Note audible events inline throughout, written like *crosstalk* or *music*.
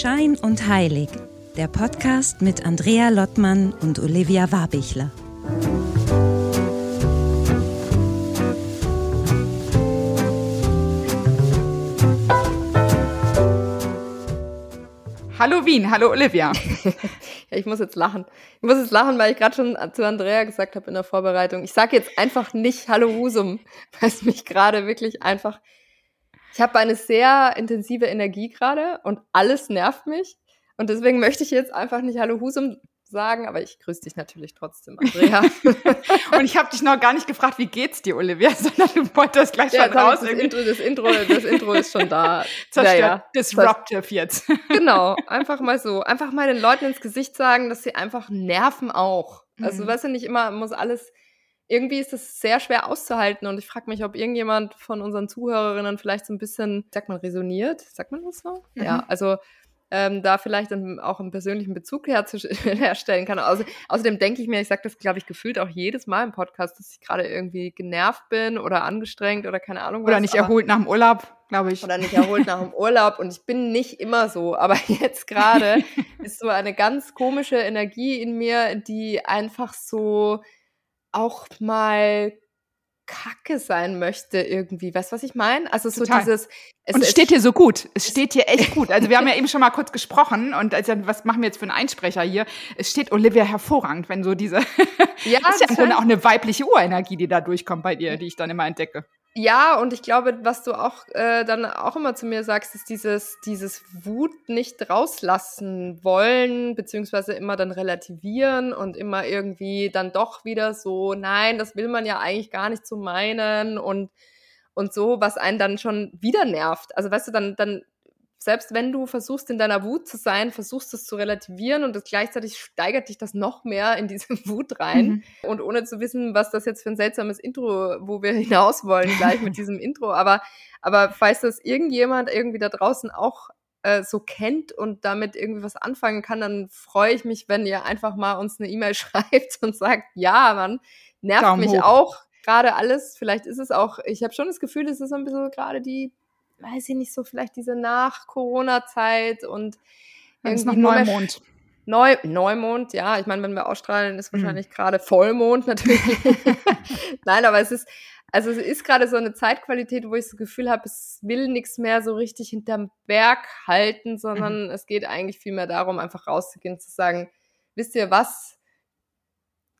Schein und Heilig, der Podcast mit Andrea Lottmann und Olivia Warbichler. Hallo Wien, hallo Olivia. *laughs* ja, ich muss jetzt lachen. Ich muss jetzt lachen, weil ich gerade schon zu Andrea gesagt habe in der Vorbereitung. Ich sage jetzt einfach nicht Hallo Husum, weil es mich gerade wirklich einfach ich habe eine sehr intensive Energie gerade und alles nervt mich. Und deswegen möchte ich jetzt einfach nicht Hallo Husum sagen, aber ich grüße dich natürlich trotzdem, Andrea. *laughs* und ich habe dich noch gar nicht gefragt, wie geht's dir, Olivia, *laughs* sondern du wolltest gleich ja, schon raus. Das Intro, das, Intro, das Intro ist schon da. *laughs* Zerstört, ja, ja. disruptive jetzt. genau, einfach mal so. Einfach mal den Leuten ins Gesicht sagen, dass sie einfach nerven auch. Also, mhm. weißt du, nicht immer muss alles irgendwie ist es sehr schwer auszuhalten und ich frage mich, ob irgendjemand von unseren Zuhörerinnen vielleicht so ein bisschen, sagt man, resoniert, sagt man das so? Mhm. Ja, also ähm, da vielleicht auch einen persönlichen Bezug *laughs* herstellen kann. Außer, außerdem denke ich mir, ich sage das, glaube ich, gefühlt auch jedes Mal im Podcast, dass ich gerade irgendwie genervt bin oder angestrengt oder keine Ahnung was. Oder nicht erholt nach dem Urlaub, glaube ich. Oder nicht erholt nach dem Urlaub. Und ich bin nicht immer so. Aber *laughs* jetzt gerade *laughs* ist so eine ganz komische Energie in mir, die einfach so auch mal Kacke sein möchte irgendwie. Weißt du, was ich meine? Also so Total. dieses. Es, und es steht hier so gut. Es steht hier echt gut. Also wir haben ja *laughs* eben schon mal kurz gesprochen und also was machen wir jetzt für einen Einsprecher hier? Es steht Olivia hervorragend, wenn so diese. Ja, das *laughs* ist ja im Grunde auch eine weibliche Urenergie, die da durchkommt bei dir, die ich dann immer entdecke. Ja, und ich glaube, was du auch äh, dann auch immer zu mir sagst, ist dieses, dieses Wut nicht rauslassen wollen, beziehungsweise immer dann relativieren und immer irgendwie dann doch wieder so, nein, das will man ja eigentlich gar nicht so meinen und, und so, was einen dann schon wieder nervt. Also weißt du, dann, dann selbst wenn du versuchst, in deiner Wut zu sein, versuchst es zu relativieren und das gleichzeitig steigert dich das noch mehr in diese *laughs* Wut rein. Mhm. Und ohne zu wissen, was das jetzt für ein seltsames Intro, wo wir *laughs* hinaus wollen, gleich mit diesem Intro. Aber, aber falls das irgendjemand irgendwie da draußen auch äh, so kennt und damit irgendwie was anfangen kann, dann freue ich mich, wenn ihr einfach mal uns eine E-Mail *laughs* schreibt und sagt, ja, man, nervt Daumen mich hoch. auch gerade alles. Vielleicht ist es auch, ich habe schon das Gefühl, es ist ein bisschen gerade die weiß ich nicht so, vielleicht diese Nach-Corona-Zeit und irgendwie noch Neumond. Neu, Neumond, ja. Ich meine, wenn wir ausstrahlen, ist mhm. wahrscheinlich mhm. gerade Vollmond natürlich. *laughs* Nein, aber es ist, also es ist gerade so eine Zeitqualität, wo ich das Gefühl habe, es will nichts mehr so richtig hinterm Berg halten, sondern mhm. es geht eigentlich viel mehr darum, einfach rauszugehen, zu sagen, wisst ihr was?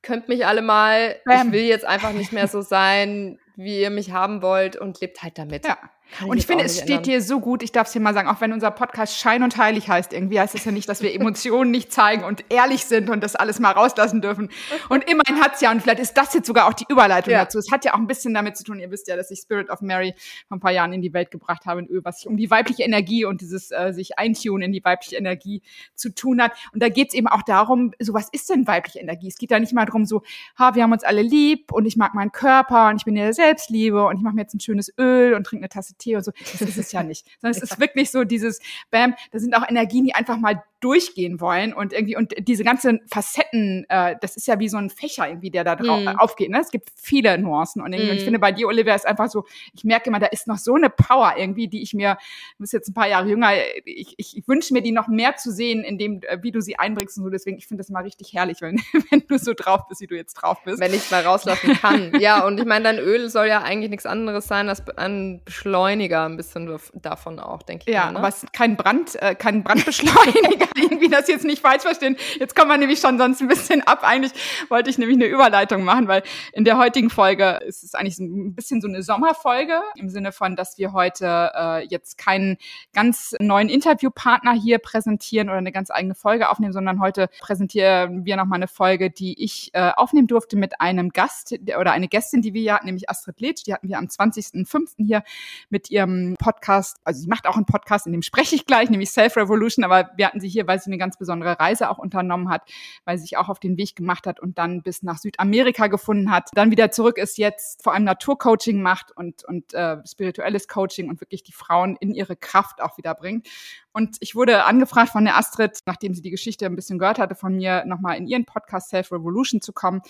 Könnt mich alle mal, Bam. ich will jetzt einfach nicht mehr so sein, wie ihr mich haben wollt und lebt halt damit. Ja. Und ich finde, es steht ändern. dir so gut, ich darf es hier mal sagen, auch wenn unser Podcast Schein und Heilig heißt, irgendwie heißt es ja nicht, dass wir Emotionen nicht zeigen und ehrlich sind und das alles mal rauslassen dürfen. Und immerhin hat es ja, und vielleicht ist das jetzt sogar auch die Überleitung ja. dazu, es hat ja auch ein bisschen damit zu tun, ihr wisst ja, dass ich Spirit of Mary vor ein paar Jahren in die Welt gebracht habe, in Öl, was sich um die weibliche Energie und dieses äh, sich eintun in die weibliche Energie zu tun hat. Und da geht es eben auch darum, so was ist denn weibliche Energie? Es geht da nicht mal darum, so, ha, wir haben uns alle lieb und ich mag meinen Körper und ich bin in der Selbstliebe und ich mache mir jetzt ein schönes Öl und trinke eine Tasse Tee und so. Das ist es ja nicht. *laughs* Sondern es ist wirklich so dieses, bam, da sind auch Energien, die einfach mal durchgehen wollen und irgendwie und diese ganzen Facetten, äh, das ist ja wie so ein Fächer irgendwie, der da drauf mm. aufgeht. Ne? Es gibt viele Nuancen und, irgendwie, mm. und ich mhm. finde bei dir, Olivia, ist einfach so, ich merke immer, da ist noch so eine Power irgendwie, die ich mir, du bist jetzt ein paar Jahre jünger, ich, ich, ich wünsche mir die noch mehr zu sehen, in dem, äh, wie du sie einbringst und so. Deswegen, ich finde das mal richtig herrlich, wenn, *laughs* wenn du so drauf bist, wie du jetzt drauf bist. Wenn ich mal rauslassen kann. ja, und ich meine, dein Öl soll ja eigentlich nichts anderes sein als ein Beschleuniger, ein bisschen davon auch, denke ich. Ja, mal, ne? aber es ist kein Brand, äh, kein Brandbeschleuniger, *laughs* irgendwie das jetzt nicht falsch verstehen. Jetzt kommen wir nämlich schon sonst ein bisschen ab. Eigentlich wollte ich nämlich eine Überleitung machen, weil in der heutigen Folge ist es eigentlich ein bisschen so eine Sommerfolge im Sinne von, dass wir heute äh, jetzt keinen ganz neuen Interviewpartner hier präsentieren oder eine ganz eigene Folge aufnehmen, sondern heute präsentieren wir nochmal eine Folge, die ich äh, aufnehmen durfte mit einem Gast oder eine Gästin, die wir hier hatten, nämlich Astrid Letsch. Die hatten wir am 20.05. hier mit ihrem Podcast. Also sie macht auch einen Podcast, in dem spreche ich gleich, nämlich Self Revolution, aber wir hatten sie hier, weil sie eine ganz besondere Reise auch unternommen hat, weil sie sich auch auf den Weg gemacht hat und dann bis nach Südamerika gefunden hat, dann wieder zurück ist, jetzt vor allem Naturcoaching macht und, und äh, spirituelles Coaching und wirklich die Frauen in ihre Kraft auch wieder bringt. Und ich wurde angefragt von der Astrid, nachdem sie die Geschichte ein bisschen gehört hatte, von mir nochmal in ihren Podcast Self Revolution zu kommen.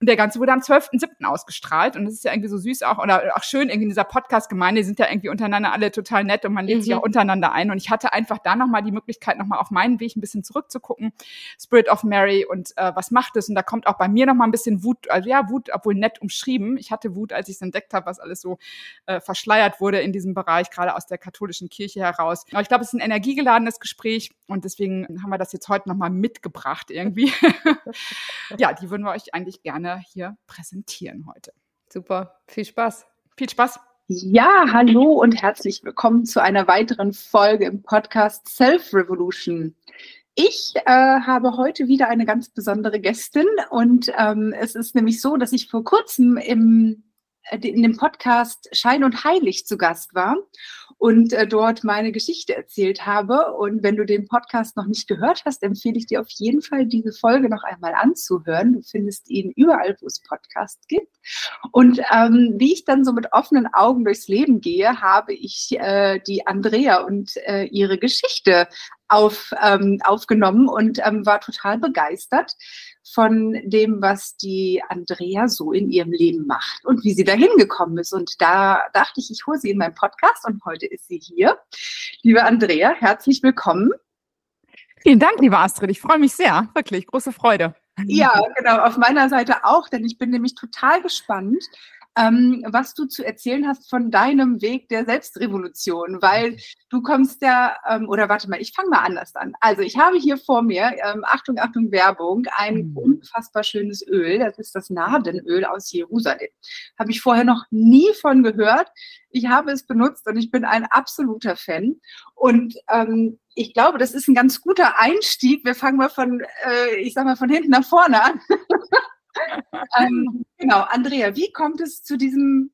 Und der Ganze wurde am 12.07. ausgestrahlt. Und das ist ja irgendwie so süß auch oder auch schön irgendwie in dieser Podcast-Gemeinde. Sind ja ja irgendwie untereinander alle total nett und man lädt mhm. sich auch untereinander ein. Und ich hatte einfach da nochmal die Möglichkeit, nochmal auf meinen Weg ein bisschen zurückzugucken. Spirit of Mary und äh, was macht es? Und da kommt auch bei mir nochmal ein bisschen Wut, also ja, Wut, obwohl nett umschrieben. Ich hatte Wut, als ich es entdeckt habe, was alles so äh, verschleiert wurde in diesem Bereich, gerade aus der katholischen Kirche heraus. Aber ich glaube, es ist ein energiegeladenes Gespräch und deswegen haben wir das jetzt heute nochmal mitgebracht irgendwie. *laughs* ja, die würden wir euch eigentlich gerne hier präsentieren heute. Super, viel Spaß. Viel Spaß. Ja, hallo und herzlich willkommen zu einer weiteren Folge im Podcast Self Revolution. Ich äh, habe heute wieder eine ganz besondere Gästin und ähm, es ist nämlich so, dass ich vor kurzem im, äh, in dem Podcast Schein und Heilig zu Gast war und äh, dort meine Geschichte erzählt habe. Und wenn du den Podcast noch nicht gehört hast, empfehle ich dir auf jeden Fall, diese Folge noch einmal anzuhören. Du findest ihn überall, wo es Podcasts gibt. Und ähm, wie ich dann so mit offenen Augen durchs Leben gehe, habe ich äh, die Andrea und äh, ihre Geschichte auf, ähm, aufgenommen und ähm, war total begeistert von dem, was die Andrea so in ihrem Leben macht und wie sie dahin gekommen ist. Und da dachte ich, ich hole sie in meinen Podcast und heute ist sie hier. Liebe Andrea, herzlich willkommen. Vielen Dank, liebe Astrid. Ich freue mich sehr. Wirklich, große Freude. Ja, genau, auf meiner Seite auch, denn ich bin nämlich total gespannt, ähm, was du zu erzählen hast von deinem Weg der Selbstrevolution, weil du kommst ja, ähm, oder warte mal, ich fange mal anders an. Also ich habe hier vor mir, ähm, Achtung, Achtung, Werbung, ein mhm. unfassbar schönes Öl, das ist das Nadenöl aus Jerusalem. Habe ich vorher noch nie von gehört. Ich habe es benutzt und ich bin ein absoluter Fan. Und ähm, ich glaube, das ist ein ganz guter Einstieg. Wir fangen mal von, äh, ich sag mal, von hinten nach vorne an. *laughs* *laughs* ähm, genau, Andrea, wie kommt es zu diesem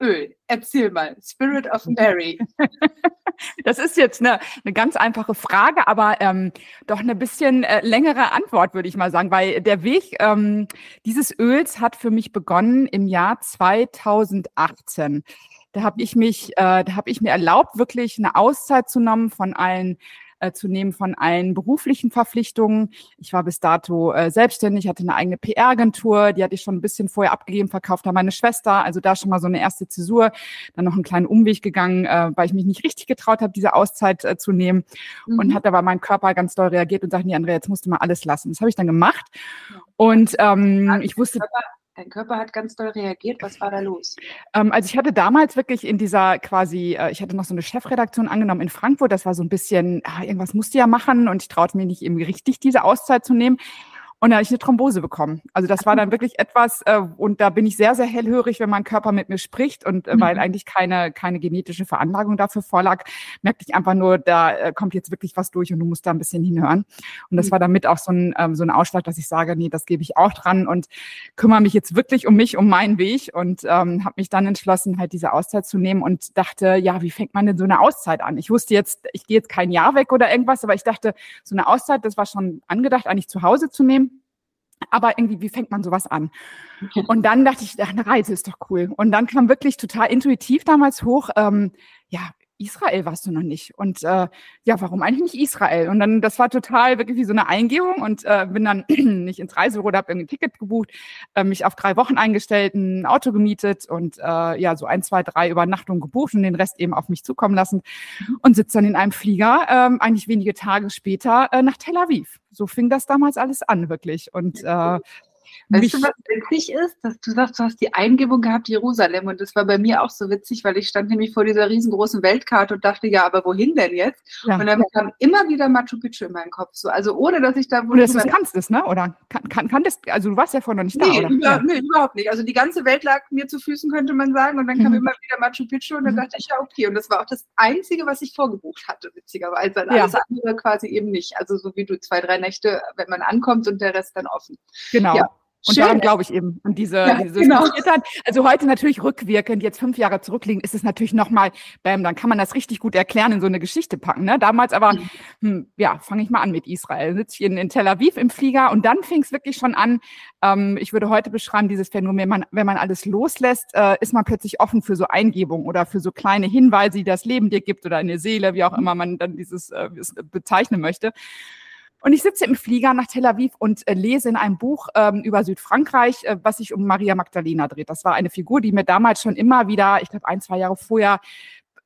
Öl? Erzähl mal, Spirit of Mary. *laughs* Das ist jetzt eine, eine ganz einfache Frage, aber ähm, doch eine bisschen äh, längere Antwort, würde ich mal sagen, weil der Weg ähm, dieses Öls hat für mich begonnen im Jahr 2018. Da habe ich mich, äh, da habe ich mir erlaubt, wirklich eine Auszeit zu nehmen von allen äh, zu nehmen von allen beruflichen Verpflichtungen. Ich war bis dato äh, selbstständig, hatte eine eigene PR-Agentur, die hatte ich schon ein bisschen vorher abgegeben, verkauft an meine Schwester. Also da schon mal so eine erste Zäsur. Dann noch einen kleinen Umweg gegangen, äh, weil ich mich nicht richtig getraut habe, diese Auszeit äh, zu nehmen. Mhm. Und hat aber mein Körper ganz doll reagiert und sagte, nee, Andrea, jetzt musst du mal alles lassen. Das habe ich dann gemacht. Und ähm, ich wusste. Dein Körper hat ganz doll reagiert. Was war da los? Ähm, also ich hatte damals wirklich in dieser quasi, äh, ich hatte noch so eine Chefredaktion angenommen in Frankfurt. Das war so ein bisschen, ah, irgendwas musste ja machen und ich traute mir nicht irgendwie richtig diese Auszeit zu nehmen. Und da habe ich eine Thrombose bekommen. Also das war dann wirklich etwas, äh, und da bin ich sehr, sehr hellhörig, wenn mein Körper mit mir spricht. Und äh, weil mhm. eigentlich keine, keine genetische Veranlagung dafür vorlag, merkte ich einfach nur, da äh, kommt jetzt wirklich was durch und du musst da ein bisschen hinhören. Und das mhm. war damit auch so ein, ähm, so ein Ausschlag, dass ich sage, nee, das gebe ich auch dran und kümmere mich jetzt wirklich um mich, um meinen Weg. Und ähm, habe mich dann entschlossen, halt diese Auszeit zu nehmen und dachte, ja, wie fängt man denn so eine Auszeit an? Ich wusste jetzt, ich gehe jetzt kein Jahr weg oder irgendwas, aber ich dachte, so eine Auszeit, das war schon angedacht, eigentlich zu Hause zu nehmen aber irgendwie, wie fängt man sowas an? Und dann dachte ich, eine Reise ist doch cool. Und dann kam wirklich total intuitiv damals hoch, ähm, ja, Israel warst du noch nicht. Und äh, ja, warum eigentlich nicht Israel? Und dann, das war total wirklich wie so eine Eingebung und äh, bin dann *clears throat* nicht ins Reisebüro, habe ein Ticket gebucht, äh, mich auf drei Wochen eingestellt, ein Auto gemietet und äh, ja, so ein, zwei, drei Übernachtungen gebucht und den Rest eben auf mich zukommen lassen mhm. und sitze dann in einem Flieger, äh, eigentlich wenige Tage später, äh, nach Tel Aviv. So fing das damals alles an, wirklich. Und äh, Weißt du, was witzig ist? Dass du sagst, du hast die Eingebung gehabt, Jerusalem. Und das war bei mir auch so witzig, weil ich stand nämlich vor dieser riesengroßen Weltkarte und dachte, ja, aber wohin denn jetzt? Ja. Und dann kam immer wieder Machu Picchu in meinen Kopf. So, also ohne, dass ich da... Wo du das kannst es, ne? Oder kann, kann, kanntest, also du warst ja vorher noch nicht nee, da, oder? Über, ja. Nee, überhaupt nicht. Also die ganze Welt lag mir zu Füßen, könnte man sagen. Und dann kam mhm. immer wieder Machu Picchu und dann mhm. dachte ich, ja, okay. Und das war auch das Einzige, was ich vorgebucht hatte, witzigerweise. Ja. Alles andere quasi eben nicht. Also so wie du zwei, drei Nächte, wenn man ankommt und der Rest dann offen. Genau. Ja. Und Schön. daran glaube ich eben, an diese, ja, diese genau. Also heute natürlich rückwirkend, jetzt fünf Jahre zurückliegen, ist es natürlich nochmal, bam, dann kann man das richtig gut erklären, in so eine Geschichte packen. Ne? Damals aber, mhm. hm, ja, fange ich mal an mit Israel. Sitze ich in, in Tel Aviv im Flieger und dann fing es wirklich schon an, ähm, ich würde heute beschreiben, dieses Phänomen, man, wenn man alles loslässt, äh, ist man plötzlich offen für so Eingebungen oder für so kleine Hinweise, die das Leben dir gibt oder eine Seele, wie auch mhm. immer man dann dieses äh, bezeichnen möchte. Und ich sitze im Flieger nach Tel Aviv und äh, lese in einem Buch ähm, über Südfrankreich, äh, was sich um Maria Magdalena dreht. Das war eine Figur, die mir damals schon immer wieder, ich glaube ein, zwei Jahre vorher,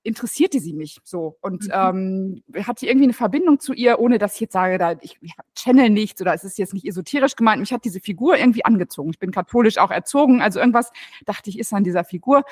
interessierte sie mich so und mhm. ähm, hatte irgendwie eine Verbindung zu ihr, ohne dass ich jetzt sage, da ich, ich channel nichts oder es ist jetzt nicht esoterisch gemeint. Mich hat diese Figur irgendwie angezogen. Ich bin katholisch auch erzogen, also irgendwas dachte ich ist an dieser Figur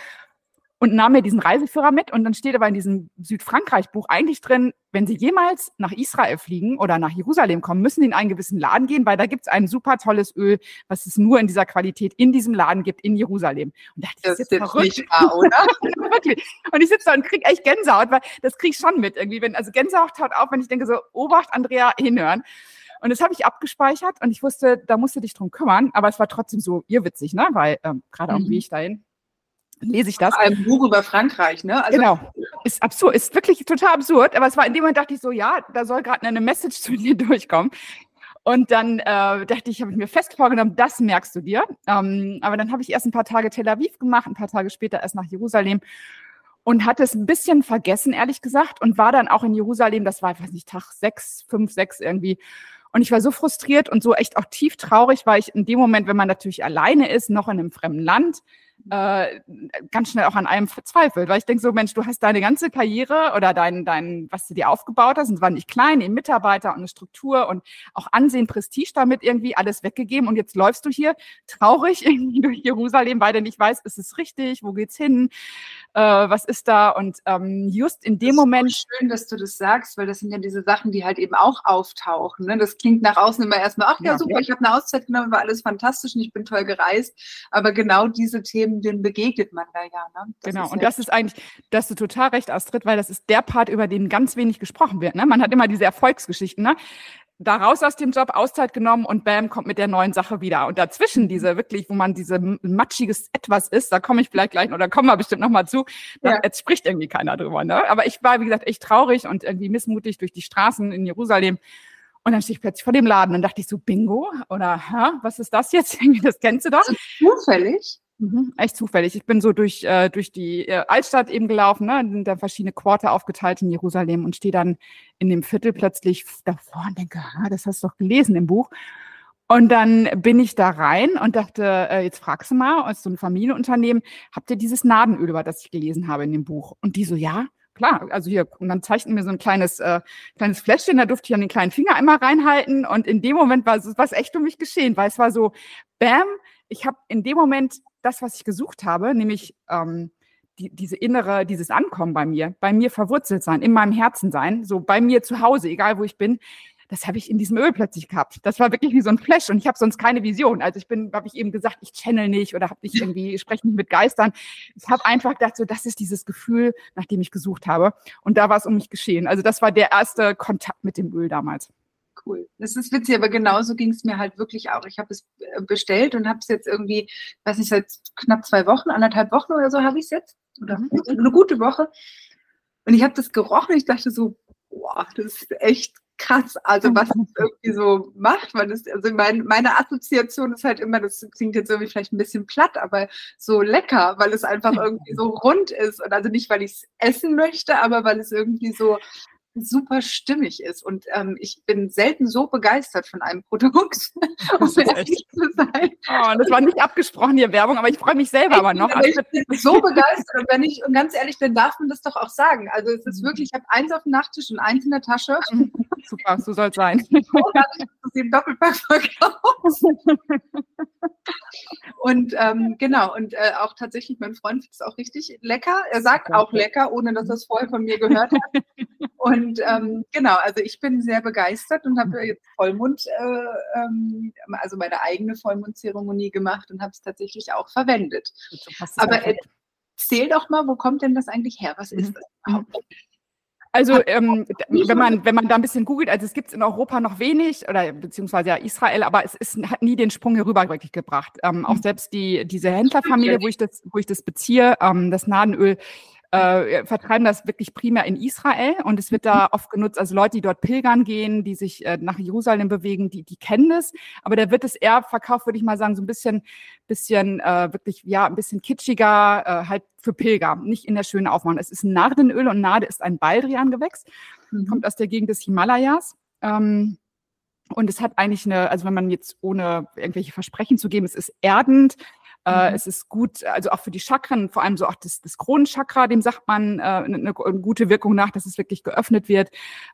und nahm mir diesen Reiseführer mit und dann steht aber in diesem Südfrankreich-Buch eigentlich drin, wenn Sie jemals nach Israel fliegen oder nach Jerusalem kommen, müssen Sie in einen gewissen Laden gehen, weil da gibt es ein super tolles Öl, was es nur in dieser Qualität in diesem Laden gibt, in Jerusalem. Und da dachte, das ist jetzt verrückt. nicht wahr, oder? *laughs* Wirklich. Und ich sitze da und kriege echt Gänsehaut, weil das kriege ich schon mit irgendwie. Wenn, also Gänsehaut taut auf, wenn ich denke so, Obacht, Andrea, hinhören. Und das habe ich abgespeichert und ich wusste, da musst du dich drum kümmern, aber es war trotzdem so irrwitzig, ne? Weil ähm, gerade mhm. auf dem Weg dahin lese ich das. Ein Buch über Frankreich, ne? Also genau. Ist absurd, ist wirklich total absurd. Aber es war in dem Moment, dachte ich so, ja, da soll gerade eine Message zu dir *laughs* durchkommen. Und dann äh, dachte ich, habe ich mir fest vorgenommen, das merkst du dir. Ähm, aber dann habe ich erst ein paar Tage Tel Aviv gemacht, ein paar Tage später erst nach Jerusalem und hatte es ein bisschen vergessen, ehrlich gesagt, und war dann auch in Jerusalem, das war, ich weiß nicht, Tag sechs, fünf, sechs irgendwie. Und ich war so frustriert und so echt auch tief traurig, weil ich in dem Moment, wenn man natürlich alleine ist, noch in einem fremden Land, äh, ganz schnell auch an einem verzweifelt, weil ich denke so, Mensch, du hast deine ganze Karriere oder dein, dein, was du dir aufgebaut hast, und es war nicht klein, eben Mitarbeiter und eine Struktur und auch Ansehen, Prestige damit irgendwie alles weggegeben und jetzt läufst du hier traurig *laughs* irgendwie durch Jerusalem, weil du nicht weißt, ist es richtig, wo geht's hin, äh, was ist da und ähm, just in dem das Moment. Ist schön, dass du das sagst, weil das sind ja diese Sachen, die halt eben auch auftauchen. Ne? Das klingt nach außen immer erstmal, ach ja, ja super, ja. ich habe eine Auszeit genommen, war alles fantastisch und ich bin toll gereist, aber genau diese Themen Themen, denen begegnet man da ja. Ne? genau, und das ist eigentlich, da hast du total recht, Astrid, weil das ist der Part, über den ganz wenig gesprochen wird. Ne? Man hat immer diese Erfolgsgeschichten. Ne? da raus aus dem Job, Auszeit genommen und bam, kommt mit der neuen Sache wieder. Und dazwischen diese wirklich, wo man diese matschiges Etwas ist, da komme ich vielleicht gleich, oder kommen wir bestimmt nochmal zu, da, jetzt spricht irgendwie keiner drüber. Ne? Aber ich war, wie gesagt, echt traurig und irgendwie missmutig durch die Straßen in Jerusalem. Und dann stehe ich plötzlich vor dem Laden und dachte ich so, Bingo? Oder, hä, was ist das jetzt? *laughs* das kennst du doch. Also zufällig? Mhm, echt zufällig. Ich bin so durch, äh, durch die äh, Altstadt eben gelaufen, ne, sind da verschiedene Quarter aufgeteilt in Jerusalem und stehe dann in dem Viertel plötzlich davor und denke, ah, das hast du doch gelesen im Buch. Und dann bin ich da rein und dachte, äh, jetzt fragst du mal, als so ein Familienunternehmen, habt ihr dieses Nadenöl, über das ich gelesen habe in dem Buch? Und die so, ja, klar, also hier, und dann zeigten mir so ein kleines, äh, kleines Fläschchen, da durfte ich an den kleinen Finger einmal reinhalten und in dem Moment war es was echt um mich geschehen, weil es war so, bam, ich habe in dem Moment das, was ich gesucht habe, nämlich ähm, die, diese innere, dieses Ankommen bei mir, bei mir verwurzelt sein, in meinem Herzen sein, so bei mir zu Hause, egal wo ich bin, das habe ich in diesem Öl plötzlich gehabt. Das war wirklich wie so ein Flash und ich habe sonst keine Vision. Also ich bin, habe ich eben gesagt, ich channel nicht oder habe nicht irgendwie, spreche nicht mit Geistern. Ich habe einfach gedacht, so das ist dieses Gefühl, nach dem ich gesucht habe. Und da war es um mich geschehen. Also das war der erste Kontakt mit dem Öl damals cool. Das ist witzig, aber genauso ging es mir halt wirklich auch. Ich habe es äh, bestellt und habe es jetzt irgendwie, weiß nicht, seit knapp zwei Wochen, anderthalb Wochen oder so habe ich es jetzt. Oder mhm. eine gute Woche. Und ich habe das gerochen. Ich dachte so, boah, das ist echt krass. Also was es *laughs* irgendwie so macht, weil das, also mein, meine Assoziation ist halt immer, das klingt jetzt irgendwie vielleicht ein bisschen platt, aber so lecker, weil es einfach *laughs* irgendwie so rund ist. Und also nicht, weil ich es essen möchte, aber weil es irgendwie so super stimmig ist. Und ähm, ich bin selten so begeistert von einem Produkt, *laughs* um ehrlich zu sein. Oh, das war nicht abgesprochen, hier Werbung, aber ich freue mich selber aber noch. ich bin so begeistert. Und wenn ich ganz ehrlich bin, darf man das doch auch sagen. Also es ist mhm. wirklich, ich habe eins auf dem Nachttisch und eins in der Tasche. Mhm. Super, so soll es sein. *laughs* den Doppelpack verkauft. und ähm, genau, und äh, auch tatsächlich, mein Freund findet es auch richtig lecker. Er sagt auch lecker, ohne dass er es vorher von mir gehört hat. Und ähm, genau, also ich bin sehr begeistert und habe jetzt Vollmond, äh, ähm, also meine eigene Vollmondzeremonie gemacht und habe es tatsächlich auch verwendet. Aber erzähl doch mal, wo kommt denn das eigentlich her? Was ist mhm. das überhaupt? Also ähm, wenn man wenn man da ein bisschen googelt, also es gibt es in Europa noch wenig oder beziehungsweise ja Israel, aber es ist, hat nie den Sprung hier rüber wirklich gebracht. Ähm, auch mhm. selbst die diese Händlerfamilie, wo ich das wo ich das beziehe, ähm, das Nadenöl, äh, vertreiben das wirklich primär in Israel und es wird da oft genutzt, also Leute, die dort pilgern gehen, die sich äh, nach Jerusalem bewegen, die, die kennen das, aber da wird es eher verkauft, würde ich mal sagen, so ein bisschen, bisschen äh, wirklich, ja, ein bisschen kitschiger, äh, halt für Pilger, nicht in der schönen Aufmachung. Es ist ein Nardenöl und Nade ist ein Baldrian-Gewächs, mhm. kommt aus der Gegend des Himalayas. Ähm, und es hat eigentlich eine, also wenn man jetzt ohne irgendwelche Versprechen zu geben, es ist erdend, Äh, mhm. Es ist gut, also auch für die Chakren, vor allem so auch das, das Kronenchakra, dem sagt man äh, eine, eine, gute Wirkung nach, dass es wirklich geöffnet wird.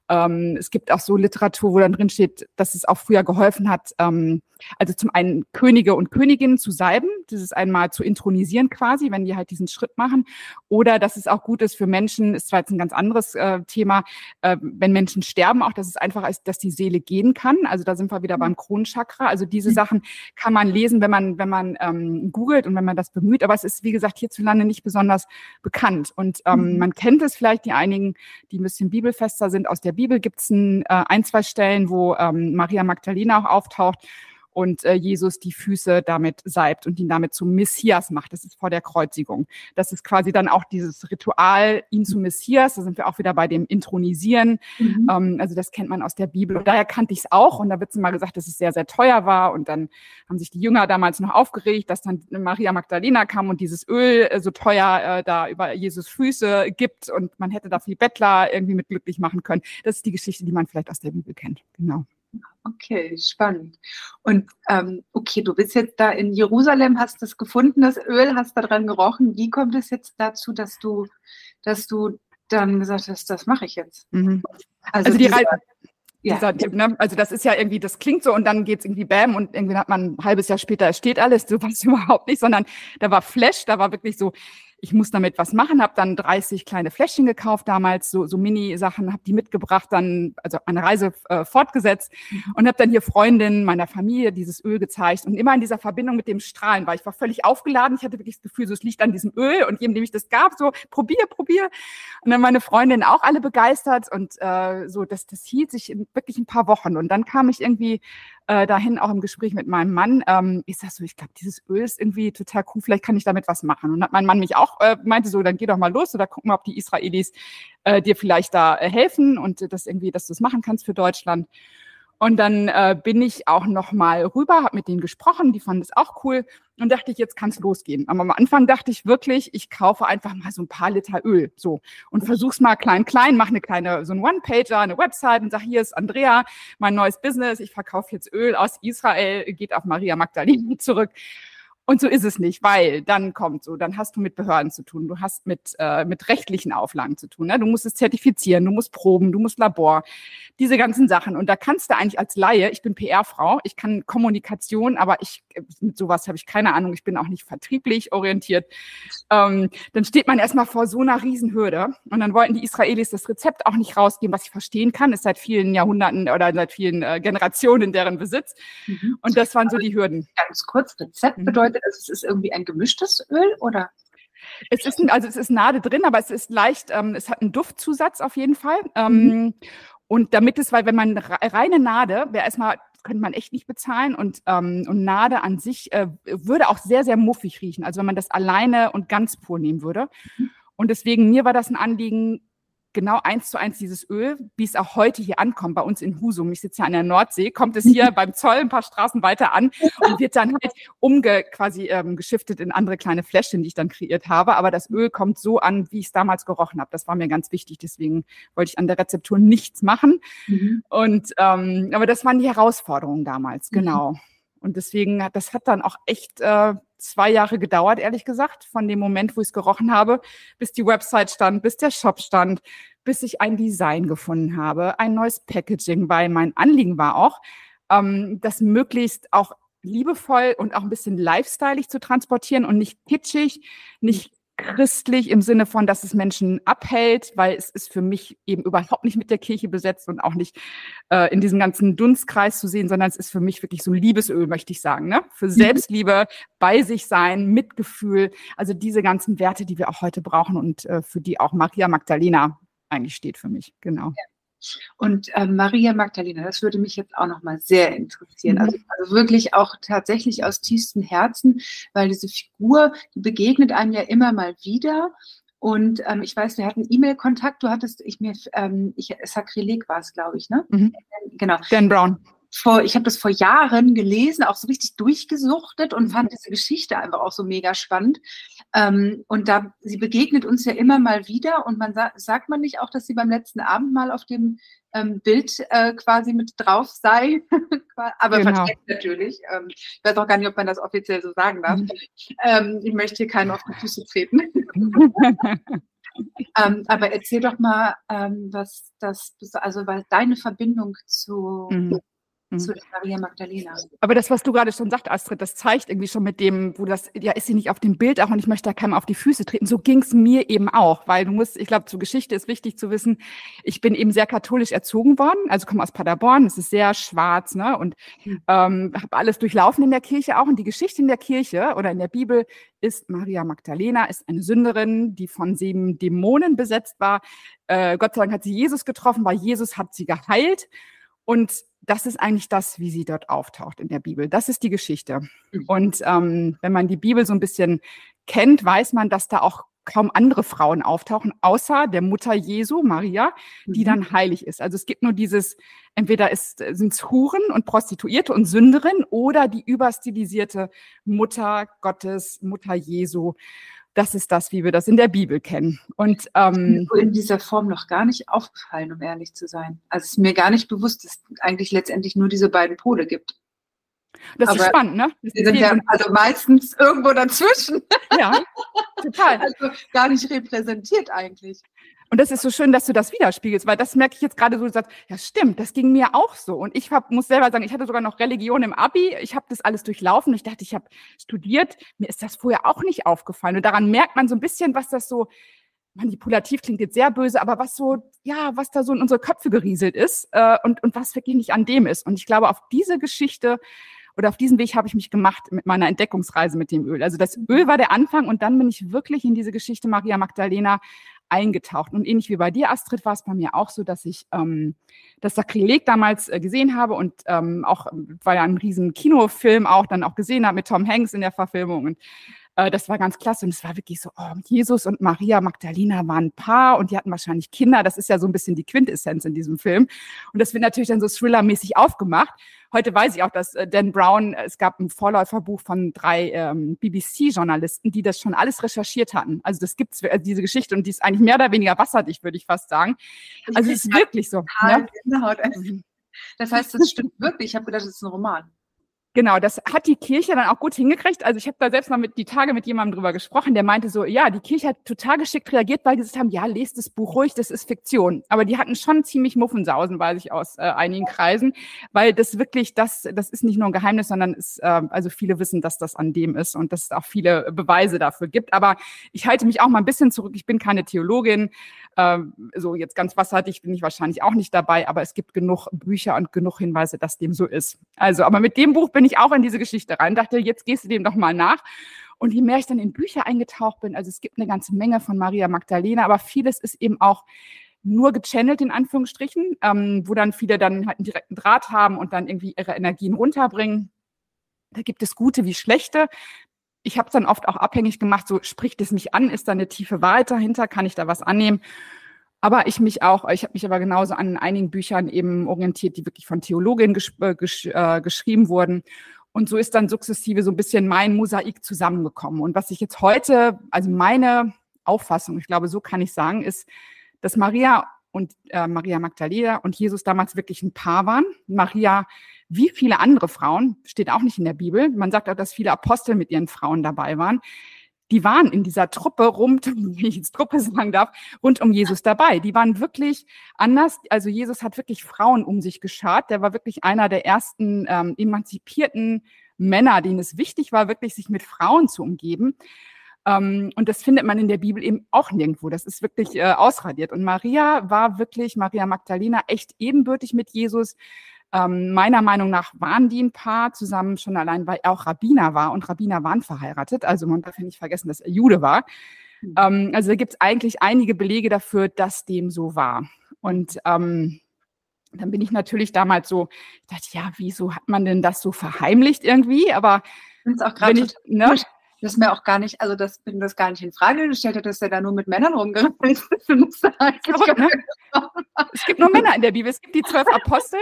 Ähm, es gibt auch so Literatur, wo dann drin steht, dass es auch früher geholfen hat, ähm, also zum einen Könige und Königinnen zu salben, dieses einmal zu intronisieren quasi, wenn die halt diesen Schritt machen. Oder dass es auch gut ist für Menschen, ist zwar jetzt ein ganz anderes äh, Thema, äh, wenn Menschen sterben, auch dass es einfach ist, dass die Seele gehen kann. Also da sind wir wieder mhm. beim Kronenchakra. Also diese mhm. Sachen kann man lesen, wenn man, wenn man ähm, googelt und wenn man das bemüht. Aber es ist, wie gesagt, hierzulande nicht besonders bekannt. Und ähm, mhm. man kennt es vielleicht, die einigen, die ein bisschen bibelfester sind. Aus der Bibel gibt es ein, äh, ein, zwei Stellen, wo ähm, Maria Magdalena auch auftaucht und äh, Jesus die Füße damit salbt und ihn damit zum Messias macht. Das ist vor der Kreuzigung. Das ist quasi dann auch dieses Ritual, ihn zum Messias. Da sind wir auch wieder bei dem Intronisieren. Mhm. Ähm, also das kennt man aus der Bibel. Und daher kannte ich es auch. Und da wird mal gesagt, dass es sehr, sehr teuer war. Und dann haben sich die Jünger damals noch aufgeregt, dass dann Maria Magdalena kam und dieses Öl äh, so teuer äh, da über Jesus Füße gibt. Und man hätte da viel Bettler irgendwie mit glücklich machen können. Das ist die Geschichte, die man vielleicht aus der Bibel kennt. Genau. Okay, spannend. Und ähm, okay, du bist jetzt da in Jerusalem, hast das gefunden, das Öl, hast da dran gerochen. Wie kommt es jetzt dazu, dass du, dass du dann gesagt hast, das mache ich jetzt? Mhm. Also, also, die Reise. Ja. Dieser, ne? Also das ist ja irgendwie, das klingt so und dann geht's irgendwie bam und irgendwie hat man ein halbes Jahr später, es steht alles, so was *laughs* überhaupt nicht, sondern da war Flash, da war wirklich so, ich muss damit was machen, habe dann 30 kleine Fläschchen gekauft damals, so, so Mini-Sachen, habe die mitgebracht, dann also eine Reise äh, fortgesetzt und habe dann hier Freundinnen meiner Familie dieses Öl gezeigt und immer in dieser Verbindung mit dem Strahlen, weil ich war völlig aufgeladen, ich hatte wirklich das Gefühl, so es liegt an diesem Öl und jedem, dem ich das gab, so probier, probier. Und dann meine Freundinnen auch alle begeistert und äh, so, das, das hielt sich in wirklich ein paar Wochen und dann kam ich irgendwie äh, dahin, auch im Gespräch mit meinem Mann. Ähm, ich sag so, ich glaube, dieses Öl ist irgendwie total cool, vielleicht kann ich damit was machen. Und hat mein Mann mich auch äh, meinte so, dann geh doch mal los oder guck mal, ob die Israelis äh, dir vielleicht da äh, helfen und das irgendwie, dass du es machen kannst für Deutschland. Und dann äh, bin ich auch noch mal rüber, habe mit denen gesprochen, die fanden es auch cool und dachte ich, jetzt kann es losgehen. Aber am Anfang dachte ich wirklich, ich kaufe einfach mal so ein paar Liter Öl so und versuch's mal klein klein, mache eine kleine so ein One-Pager, eine Website und sag hier ist Andrea, mein neues Business, ich verkaufe jetzt Öl aus Israel, geht auf Maria Magdalena *laughs* zurück. Und so ist es nicht, weil dann kommt so, dann hast du mit Behörden zu tun, du hast mit, äh, mit rechtlichen Auflagen zu tun. Ne? Du musst es zertifizieren, du musst proben, du musst Labor, diese ganzen Sachen. Und da kannst du eigentlich als Laie, ich bin PR-Frau, ich kann Kommunikation, aber ich mit sowas habe ich keine Ahnung, ich bin auch nicht vertrieblich orientiert. Ähm, dann steht man erstmal vor so einer Riesenhürde. Und dann wollten die Israelis das Rezept auch nicht rausgeben, was ich verstehen kann, ist seit vielen Jahrhunderten oder seit vielen äh, Generationen in deren Besitz. Mhm. Und das waren so die Hürden. Ganz kurz, Rezept bedeutet also es ist irgendwie ein gemischtes Öl oder? Es ist, also es ist Nade drin, aber es ist leicht, ähm, es hat einen Duftzusatz auf jeden Fall. Ähm, mhm. Und damit es, weil wenn man reine Nade, wäre erstmal, könnte man echt nicht bezahlen und, ähm, und Nade an sich äh, würde auch sehr, sehr muffig riechen. Also wenn man das alleine und ganz pur nehmen würde. Mhm. Und deswegen, mir war das ein Anliegen, genau eins zu eins dieses Öl, wie es auch heute hier ankommt, bei uns in Husum. Ich sitze ja an der Nordsee, kommt es hier *laughs* beim Zoll ein paar Straßen weiter an und wird dann halt umge quasi ähm, geschiftet in andere kleine Fläschchen, die ich dann kreiert habe. Aber das Öl kommt so an, wie ich es damals gerochen habe. Das war mir ganz wichtig. Deswegen wollte ich an der Rezeptur nichts machen. Mhm. Und ähm, aber das waren die Herausforderungen damals, mhm. Und deswegen hat das hat dann auch echt äh, zwei Jahre gedauert, ehrlich gesagt, von dem Moment, wo ich es gerochen habe, bis die Website stand, bis der Shop stand, bis ich ein Design gefunden habe, ein neues Packaging, weil mein Anliegen war auch, ähm, das möglichst auch liebevoll und auch ein bisschen lifestyleig zu transportieren und nicht kitschig, nicht christlich im Sinne von, dass es Menschen abhält, weil es ist für mich eben überhaupt nicht mit der Kirche besetzt und auch nicht äh, in diesem ganzen Dunstkreis zu sehen, sondern es ist für mich wirklich so Liebesöl, möchte ich sagen, ne? Für mhm. Selbstliebe, bei sich sein, Mitgefühl, also diese ganzen Werte, die wir auch heute brauchen und äh, für die auch Maria Magdalena eigentlich steht für mich, genau. Ja. Und äh, Maria Magdalena, das würde mich jetzt auch noch mal sehr interessieren. Mhm. Also, also, wirklich auch tatsächlich aus tiefstem Herzen, weil diese Figur, die begegnet einem ja immer mal wieder. Und ähm, ich weiß, wir hatten E-Mail-Kontakt. Du hattest, ich mir, ähm, ich, Sakrileg war es, glaube ich, ne? Mhm. Genau. Dan Brown. Vor, ich habe das vor Jahren gelesen, auch so richtig durchgesuchtet und fand diese Geschichte einfach auch so mega spannend. Ähm, und da, sie begegnet uns ja immer mal wieder und man sa sagt man nicht auch, dass sie beim letzten Abend mal auf dem ähm, Bild äh, quasi mit drauf sei, *laughs* aber genau. versteckt natürlich. Ähm, ich weiß auch gar nicht, ob man das offiziell so sagen darf. Mhm. Ähm, ich möchte hier keinen auf die Füße treten. *laughs* ähm, aber erzähl doch mal, ähm, was das, also was deine Verbindung zu, mhm zu mhm. Maria Magdalena. Aber das, was du gerade schon sagst, Astrid, das zeigt irgendwie schon mit dem, wo das, ja, ist sie nicht auf dem Bild auch und ich möchte da keinem auf die Füße treten. So ging es mir eben auch, weil du musst, ich glaube, zur Geschichte ist wichtig zu wissen, ich bin eben sehr katholisch erzogen worden, also komme aus Paderborn, es ist sehr schwarz, ne, und mhm. ähm, habe alles durchlaufen in der Kirche auch und die Geschichte in der Kirche oder in der Bibel ist Maria Magdalena, ist eine Sünderin, die von sieben Dämonen besetzt war. Äh, Gott sei Dank hat sie Jesus getroffen, weil Jesus hat sie geheilt und das ist eigentlich das, wie sie dort auftaucht in der Bibel. Das ist die Geschichte. Mhm. Und ähm, wenn man die Bibel so ein bisschen kennt, weiß man, dass da auch kaum andere Frauen auftauchen, außer der Mutter Jesu, Maria, die mhm. dann heilig ist. Also es gibt nur dieses, entweder sind es Huren und Prostituierte und Sünderin oder die überstilisierte Mutter Gottes, Mutter Jesu das ist das, wie wir das in der Bibel kennen. Und ähm, in dieser Form noch gar nicht aufgefallen, um ehrlich zu sein. Also es ist mir gar nicht bewusst, dass es eigentlich letztendlich nur diese beiden Pole gibt. Das Aber ist spannend, ne? Das die sind ja also meistens irgendwo dazwischen. Ja, total. *laughs* Also gar nicht repräsentiert eigentlich. Und das ist so schön, dass du das widerspiegelst, weil das merke ich jetzt gerade so, du sagst, ja stimmt, das ging mir auch so. Und ich hab, muss selber sagen, ich hatte sogar noch Religion im Abi, ich habe das alles durchlaufen. Ich dachte, ich habe studiert, mir ist das vorher auch nicht aufgefallen. Und daran merkt man so ein bisschen, was das so, manipulativ klingt jetzt sehr böse, aber was so, ja, was da so in unsere Köpfe gerieselt ist äh, und, und was wirklich nicht an dem ist. Und ich glaube, auf diese Geschichte oder auf diesen Weg habe ich mich gemacht mit meiner Entdeckungsreise mit dem Öl. Also das Öl war der Anfang und dann bin ich wirklich in diese Geschichte Maria Magdalena eingetaucht. Und ähnlich wie bei dir, Astrid, war es bei mir auch so, dass ich ähm, das Sakrileg damals äh, gesehen habe und ähm, auch, war ja ein riesen Kinofilm auch dann auch gesehen habe mit Tom Hanks in der Verfilmung. Und äh, das war ganz klasse. Und es war wirklich so, oh, Jesus und Maria Magdalena waren ein Paar und die hatten wahrscheinlich Kinder. Das ist ja so ein bisschen die Quintessenz in diesem Film. Und das wird natürlich dann so thrillermäßig aufgemacht. Heute weiß ich auch, dass äh, Dan Brown, äh, es gab ein Vorläuferbuch von drei ähm, BBC-Journalisten, die das schon alles recherchiert hatten. Also das gibt's, also diese Geschichte und die ist eigentlich mehr oder weniger wasserdicht, würde ich fast sagen. Also es ist wirklich so. Ne? Das heißt, das stimmt wirklich. Ich habe gedacht, das ist ein Roman. Genau, das hat die Kirche dann auch gut hingekriegt. Also ich habe da selbst mal mit die Tage mit jemandem drüber gesprochen, der meinte so, ja, die Kirche hat total geschickt reagiert, weil die gesagt haben, ja, lest das Buch ruhig, das ist Fiktion. Aber die hatten schon ziemlich Muffensausen, weiß ich aus äh, einigen Kreisen, weil das wirklich, das, das ist nicht nur ein Geheimnis, sondern ist, äh, also viele wissen, dass das an dem ist und dass es auch viele Beweise dafür gibt. Aber ich halte mich auch mal ein bisschen zurück. Ich bin keine Theologin, äh, so jetzt ganz wasserdicht bin ich wahrscheinlich auch nicht dabei, aber es gibt genug Bücher und genug Hinweise, dass dem so ist. Also, aber mit dem Buch bin ich auch in diese Geschichte rein, dachte, jetzt gehst du dem doch mal nach. Und je mehr ich dann in Bücher eingetaucht bin, also es gibt eine ganze Menge von Maria Magdalena, aber vieles ist eben auch nur gechannelt in Anführungsstrichen, ähm, wo dann viele dann halt einen direkten Draht haben und dann irgendwie ihre Energien runterbringen. Da gibt es gute wie schlechte. Ich habe es dann oft auch abhängig gemacht, so spricht es mich an, ist da eine tiefe Wahrheit dahinter, kann ich da was annehmen? Aber ich mich auch, ich habe mich aber genauso an einigen Büchern eben orientiert, die wirklich von Theologinnen gesch äh, gesch äh, geschrieben wurden. Und so ist dann sukzessive so ein bisschen mein Mosaik zusammengekommen. Und was ich jetzt heute, also meine Auffassung, ich glaube, so kann ich sagen, ist, dass Maria und äh, Maria Magdalena und Jesus damals wirklich ein Paar waren. Maria, wie viele andere Frauen, steht auch nicht in der Bibel. Man sagt auch, dass viele Apostel mit ihren Frauen dabei waren die waren in dieser Truppe rund, *laughs* wie ich jetzt Truppe sagen darf, rund um Jesus dabei. Die waren wirklich anders. Also Jesus hat wirklich Frauen um sich geschart. Der war wirklich einer der ersten ähm, emanzipierten Männer, denen es wichtig war, wirklich sich mit Frauen zu umgeben. Ähm, und das findet man in der Bibel eben auch nirgendwo. Das ist wirklich äh, ausradiert. Und Maria war wirklich, Maria Magdalena, echt ebenbürtig mit Jesus. Ähm, meiner Meinung nach waren die ein Paar zusammen schon allein, weil er auch Rabbiner war und Rabbiner waren verheiratet. Also man darf ja nicht vergessen, dass er Jude war. Mhm. Ähm, also da gibt es eigentlich einige Belege dafür, dass dem so war. Und ähm, dann bin ich natürlich damals so, ich dachte, ja, wieso hat man denn das so verheimlicht irgendwie? Aber ich ne, das ist mir auch gar nicht, also das bin das gar nicht in Frage gestellt hat, dass er da nur mit Männern rumgereist ist. *laughs* ne? Es gibt nur Männer in der Bibel. Es gibt die zwölf *laughs* Apostel,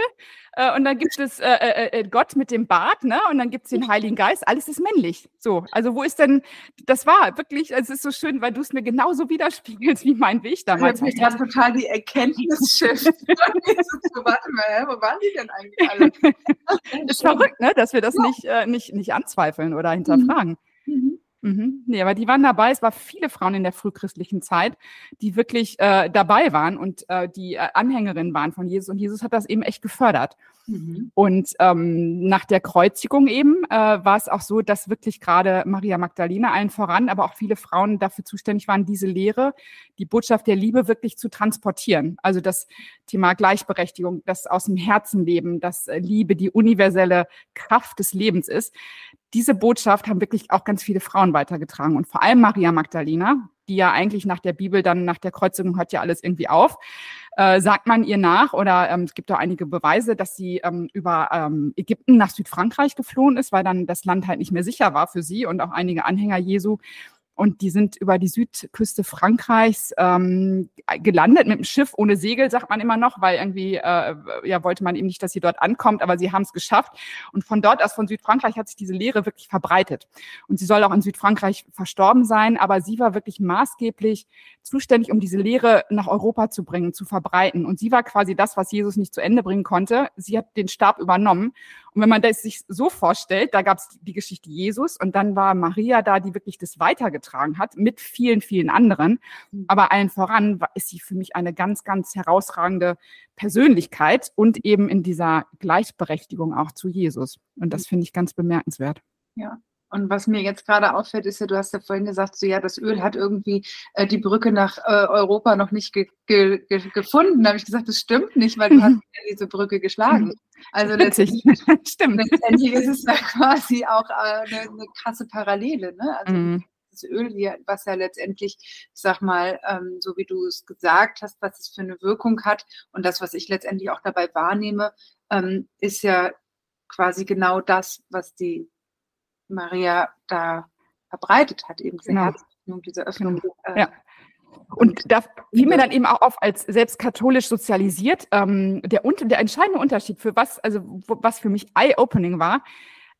Äh, und dann gibt es äh, äh, äh, Gott mit dem Bart, ne? Und dann gibt es den Heiligen Geist. Alles ist männlich. So, also wo ist denn, das war wirklich, es ist so schön, weil du es mir genauso widerspiegelst wie mein Weg damals. Ich mich gerade total die Erkenntnis *laughs* schifft. so, warte mal, wo waren die denn eigentlich alle? ist verrückt, ne? Dass wir das ja. nicht, äh, nicht, nicht anzweifeln oder hinterfragen. Mhm. Mhm. Mhm. Nee, aber die waren dabei. Es waren viele Frauen in der frühchristlichen Zeit, die wirklich äh, dabei waren und äh, die äh, Anhängerinnen waren von Jesus. Und Jesus hat das eben echt gefördert. Mhm. Und ähm, nach der Kreuzigung eben äh, war es auch so, dass wirklich gerade Maria Magdalena allen voran, aber auch viele Frauen dafür zuständig waren, diese Lehre, die Botschaft der Liebe wirklich zu transportieren. Also das Thema Gleichberechtigung, das aus dem Herzen leben, dass äh, Liebe die universelle Kraft des Lebens ist. Diese Botschaft haben wirklich auch ganz viele Frauen weitergetragen und vor allem Maria Magdalena, die ja eigentlich nach der Bibel dann nach der Kreuzigung hört ja alles irgendwie auf äh, sagt man ihr nach oder ähm, es gibt auch einige Beweise, dass sie ähm, über ähm, Ägypten nach Südfrankreich geflohen ist, weil dann das Land halt nicht mehr sicher war für sie und auch einige Anhänger Jesu und die sind über die Südküste Frankreichs ähm, gelandet mit dem Schiff ohne Segel, sagt man immer noch, weil irgendwie äh, ja wollte man eben nicht, dass sie dort ankommt, aber sie haben es geschafft. Und von dort aus, von Südfrankreich, hat sich diese Lehre wirklich verbreitet. Und sie soll auch in Südfrankreich verstorben sein, aber sie war wirklich maßgeblich zuständig, um diese Lehre nach Europa zu bringen, zu verbreiten. Und sie war quasi das, was Jesus nicht zu Ende bringen konnte. Sie hat den Stab übernommen. Und wenn man das sich so vorstellt, da gab es die Geschichte Jesus und dann war Maria da, die wirklich das weitergetragen hat mit vielen, vielen anderen. Mhm. Aber allen voran ist sie für mich eine ganz, ganz herausragende Persönlichkeit und eben in dieser Gleichberechtigung auch zu Jesus. Und das mhm. finde ich ganz bemerkenswert. Ja, und was mir jetzt gerade auffällt, ist ja, du hast ja vorhin gesagt, so ja, das Öl hat irgendwie äh, die Brücke nach äh, Europa noch nicht ge ge ge gefunden. Da habe ich gesagt, das stimmt nicht, weil du hast *laughs* ja diese Brücke geschlagen. *laughs* Also *laughs* letztendlich, *laughs* stimmt. letztendlich ist es da quasi auch äh, eine, eine krasse Parallele. Ne? Also mhm. das Öl, was ja letztendlich, ich sag mal, ähm, so wie du es gesagt hast, was es für eine Wirkung hat und das, was ich letztendlich auch dabei wahrnehme, ähm, ist ja quasi genau das, was die Maria da verbreitet hat, eben diese genau. Herzöffnung, diese Öffnung. Genau. Äh, ja. Und da fiel mir dann eben auch auf, als selbst katholisch sozialisiert, ähm, der, der entscheidende Unterschied für was, also was für mich eye-opening war,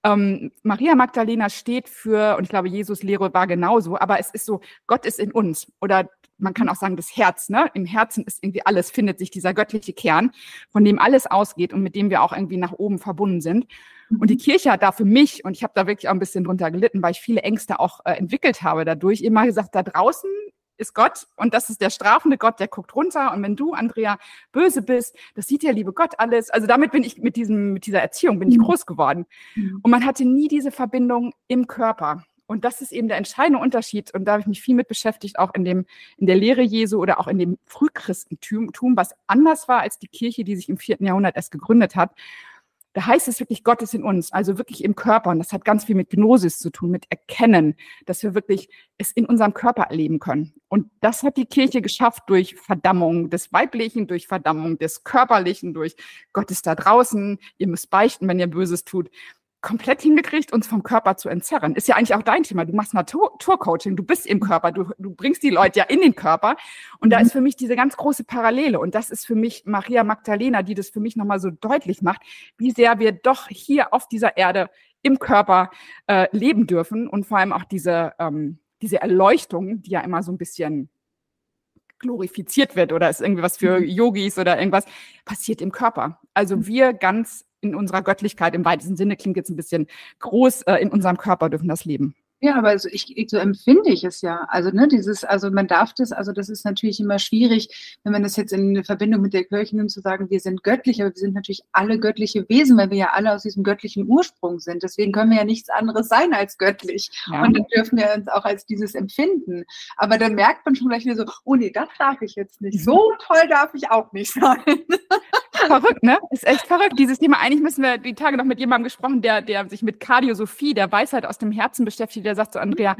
ähm, Maria Magdalena steht für, und ich glaube, Jesus Lehre war genauso, aber es ist so, Gott ist in uns. Oder man kann auch sagen, das Herz, ne? Im Herzen ist irgendwie alles, findet sich dieser göttliche Kern, von dem alles ausgeht und mit dem wir auch irgendwie nach oben verbunden sind. Und die mhm. Kirche hat da für mich, und ich habe da wirklich auch ein bisschen drunter gelitten, weil ich viele Ängste auch äh, entwickelt habe dadurch, immer gesagt, da draußen ist Gott und das ist der strafende Gott, der guckt runter. Und wenn du, Andrea, böse bist, das sieht der liebe Gott alles. Also damit bin ich mit diesem, mit dieser Erziehung bin ich mhm. groß geworden. Mhm. Und man hatte nie diese Verbindung im Körper. Und das ist eben der entscheidende Unterschied. Und da habe ich mich viel mit beschäftigt, auch in dem, in der Lehre Jesu oder auch in dem Frühchristentum, was anders war als die Kirche, die sich im vierten Jahrhundert erst gegründet hat da heißt es wirklich, Gott ist in uns, also wirklich im Körper. Und das hat ganz viel mit Gnosis zu tun, mit Erkennen, dass wir wirklich es in unserem Körper erleben können. Und das hat die Kirche geschafft durch Verdammung des Weiblichen, durch Verdammung des Körperlichen, durch Gott ist da draußen, ihr müsst beichten, wenn ihr Böses tut komplett hingekriegt, uns vom Körper zu entzerren. Ist ja eigentlich auch dein Thema. Du machst Naturcoaching, du bist im Körper, du, du bringst die Leute ja in den Körper. Und mhm. da ist für mich diese ganz große Parallele. Und das ist für mich Maria Magdalena, die das für mich nochmal so deutlich macht, wie sehr wir doch hier auf dieser Erde im Körper äh, leben dürfen und vor allem auch diese, ähm, diese Erleuchtung, die ja immer so ein bisschen glorifiziert wird oder ist irgendwie was für mhm. Yogis oder irgendwas, passiert im Körper. Also mhm. wir ganz in unserer Göttlichkeit im weitesten Sinne, klingt jetzt ein bisschen groß, äh, in unserem Körper dürfen das leben. Ja, aber also ich, so empfinde ich es ja. Also, ne, dieses, also man darf das, also das ist natürlich immer schwierig, wenn man das jetzt in Verbindung mit der Kirche nimmt, zu sagen, wir sind göttlich, aber wir sind natürlich alle göttliche Wesen, weil wir ja alle aus diesem göttlichen Ursprung sind. Deswegen können wir ja nichts anderes sein als göttlich. Ja. Und dann dürfen wir uns auch als dieses empfinden. Aber dann merkt man schon gleich wieder so, oh nee, das darf ich jetzt nicht. So toll darf ich auch nicht *laughs* sein. Verrückt, ne? Ist echt verrückt. Dieses Thema, eigentlich müssen wir die Tage noch mit jemandem gesprochen, der, der sich mit Kardiosophie, der Weisheit aus dem Herzen beschäftigt, der sagt so, Andrea,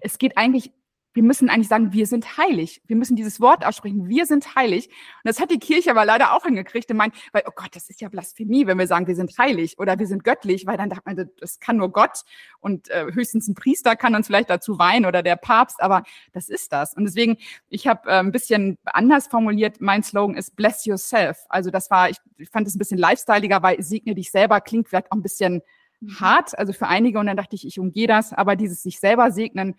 es geht eigentlich wir müssen eigentlich sagen, wir sind heilig. Wir müssen dieses Wort aussprechen, wir sind heilig. Und das hat die Kirche aber leider auch hingekriegt. Und meint, weil, oh Gott, das ist ja Blasphemie, wenn wir sagen, wir sind heilig oder wir sind göttlich, weil dann dachte man, das kann nur Gott und äh, höchstens ein Priester kann uns vielleicht dazu weinen oder der Papst, aber das ist das. Und deswegen, ich habe äh, ein bisschen anders formuliert, mein Slogan ist Bless Yourself. Also das war, ich, ich fand es ein bisschen lifestyleiger, weil segne dich selber klingt vielleicht auch ein bisschen mhm. hart, also für einige. Und dann dachte ich, ich umgehe das, aber dieses sich selber segnen,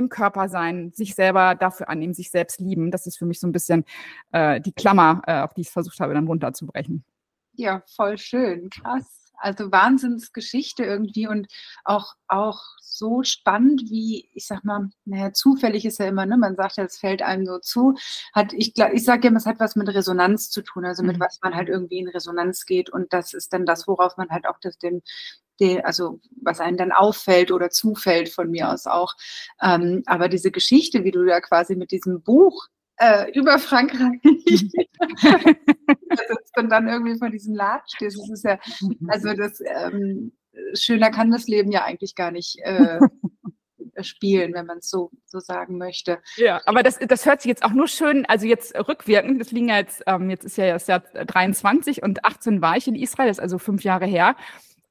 im Körper sein, sich selber dafür annehmen, sich selbst lieben. Das ist für mich so ein bisschen äh, die Klammer, äh, auf die ich versucht habe, dann runterzubrechen. Ja, voll schön, krass. Also Wahnsinnsgeschichte irgendwie und auch, auch so spannend, wie, ich sag mal, naja, zufällig ist ja immer, ne? Man sagt ja, es fällt einem so zu. Hat, ich, ich sage ja, es hat was mit Resonanz zu tun, also mit mhm. was man halt irgendwie in Resonanz geht. Und das ist dann das, worauf man halt auch das, den, den, also was einem dann auffällt oder zufällt von mir aus auch. Ähm, aber diese Geschichte, wie du da quasi mit diesem Buch äh, über Frankreich *laughs* und dann irgendwie vor diesem Laden stehst. Das ist ja, also das ähm, schöner kann das Leben ja eigentlich gar nicht äh, spielen, wenn man es so, so sagen möchte. Ja, aber das, das hört sich jetzt auch nur schön, also jetzt rückwirkend, das liegen ja jetzt, ähm, jetzt ist ja das Jahr 23 und 18 war ich in Israel, das ist also fünf Jahre her.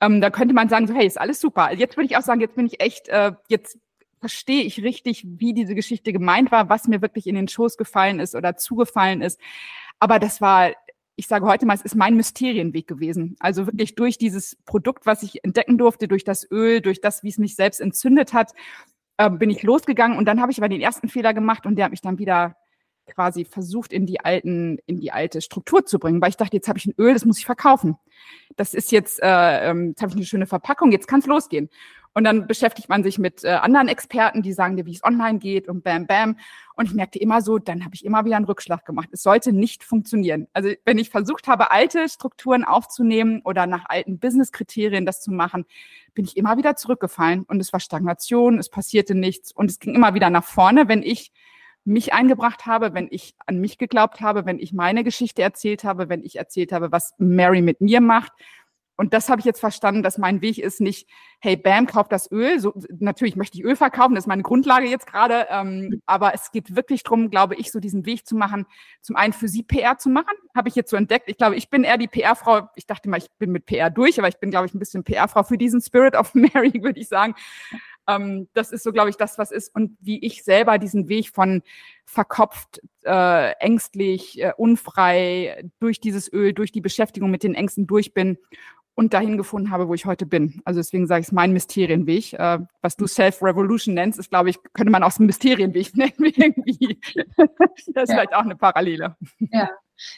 Ähm, da könnte man sagen, so, hey, ist alles super. Jetzt würde ich auch sagen, jetzt bin ich echt, äh, jetzt verstehe ich richtig, wie diese Geschichte gemeint war, was mir wirklich in den Schoß gefallen ist oder zugefallen ist. Aber das war, ich sage heute mal, es ist mein Mysterienweg gewesen. Also wirklich durch dieses Produkt, was ich entdecken durfte, durch das Öl, durch das, wie es mich selbst entzündet hat, äh, bin ich losgegangen und dann habe ich aber den ersten Fehler gemacht und der hat mich dann wieder quasi versucht, in die alten, in die alte Struktur zu bringen, weil ich dachte, jetzt habe ich ein Öl, das muss ich verkaufen. Das ist jetzt, äh, ähm, jetzt habe ich eine schöne Verpackung, jetzt kann es losgehen. Und dann beschäftigt man sich mit äh, anderen Experten, die sagen dir, wie es online geht und bam, bam. Und ich merkte immer so, dann habe ich immer wieder einen Rückschlag gemacht. Es sollte nicht funktionieren. Also wenn ich versucht habe, alte Strukturen aufzunehmen oder nach alten Business-Kriterien das zu machen, bin ich immer wieder zurückgefallen. Und es war Stagnation, es passierte nichts. Und es ging immer wieder nach vorne, wenn ich mich eingebracht habe, wenn ich an mich geglaubt habe, wenn ich meine Geschichte erzählt habe, wenn ich erzählt habe, was Mary mit mir macht und das habe ich jetzt verstanden, dass mein Weg ist nicht, hey, bam, kauf das Öl. So, natürlich möchte ich Öl verkaufen, das ist meine Grundlage jetzt gerade. Ähm, aber es geht wirklich drum, glaube ich, so diesen Weg zu machen, zum einen für Sie PR zu machen, habe ich jetzt so entdeckt. Ich glaube, ich bin eher die PR-Frau. Ich dachte mal, ich bin mit PR durch, aber ich bin, glaube ich, ein bisschen PR-Frau für diesen Spirit of *laughs* Mary, würde ich sagen. Ähm, das ist so, glaube ich, das, was ist. Und wie ich selber diesen Weg von verkopft, äh, ängstlich, äh, unfrei durch dieses Öl, durch die Beschäftigung mit den Ängsten durch bin und dahin gefunden habe, wo ich heute bin. Also deswegen sage ich es mein Mysterienweg. Äh, was du Self-Revolution nennst, ist, glaube ich, könnte man auch so Mysterienweg *laughs* nennen irgendwie. das ist ja. vielleicht auch eine Parallele. Ja,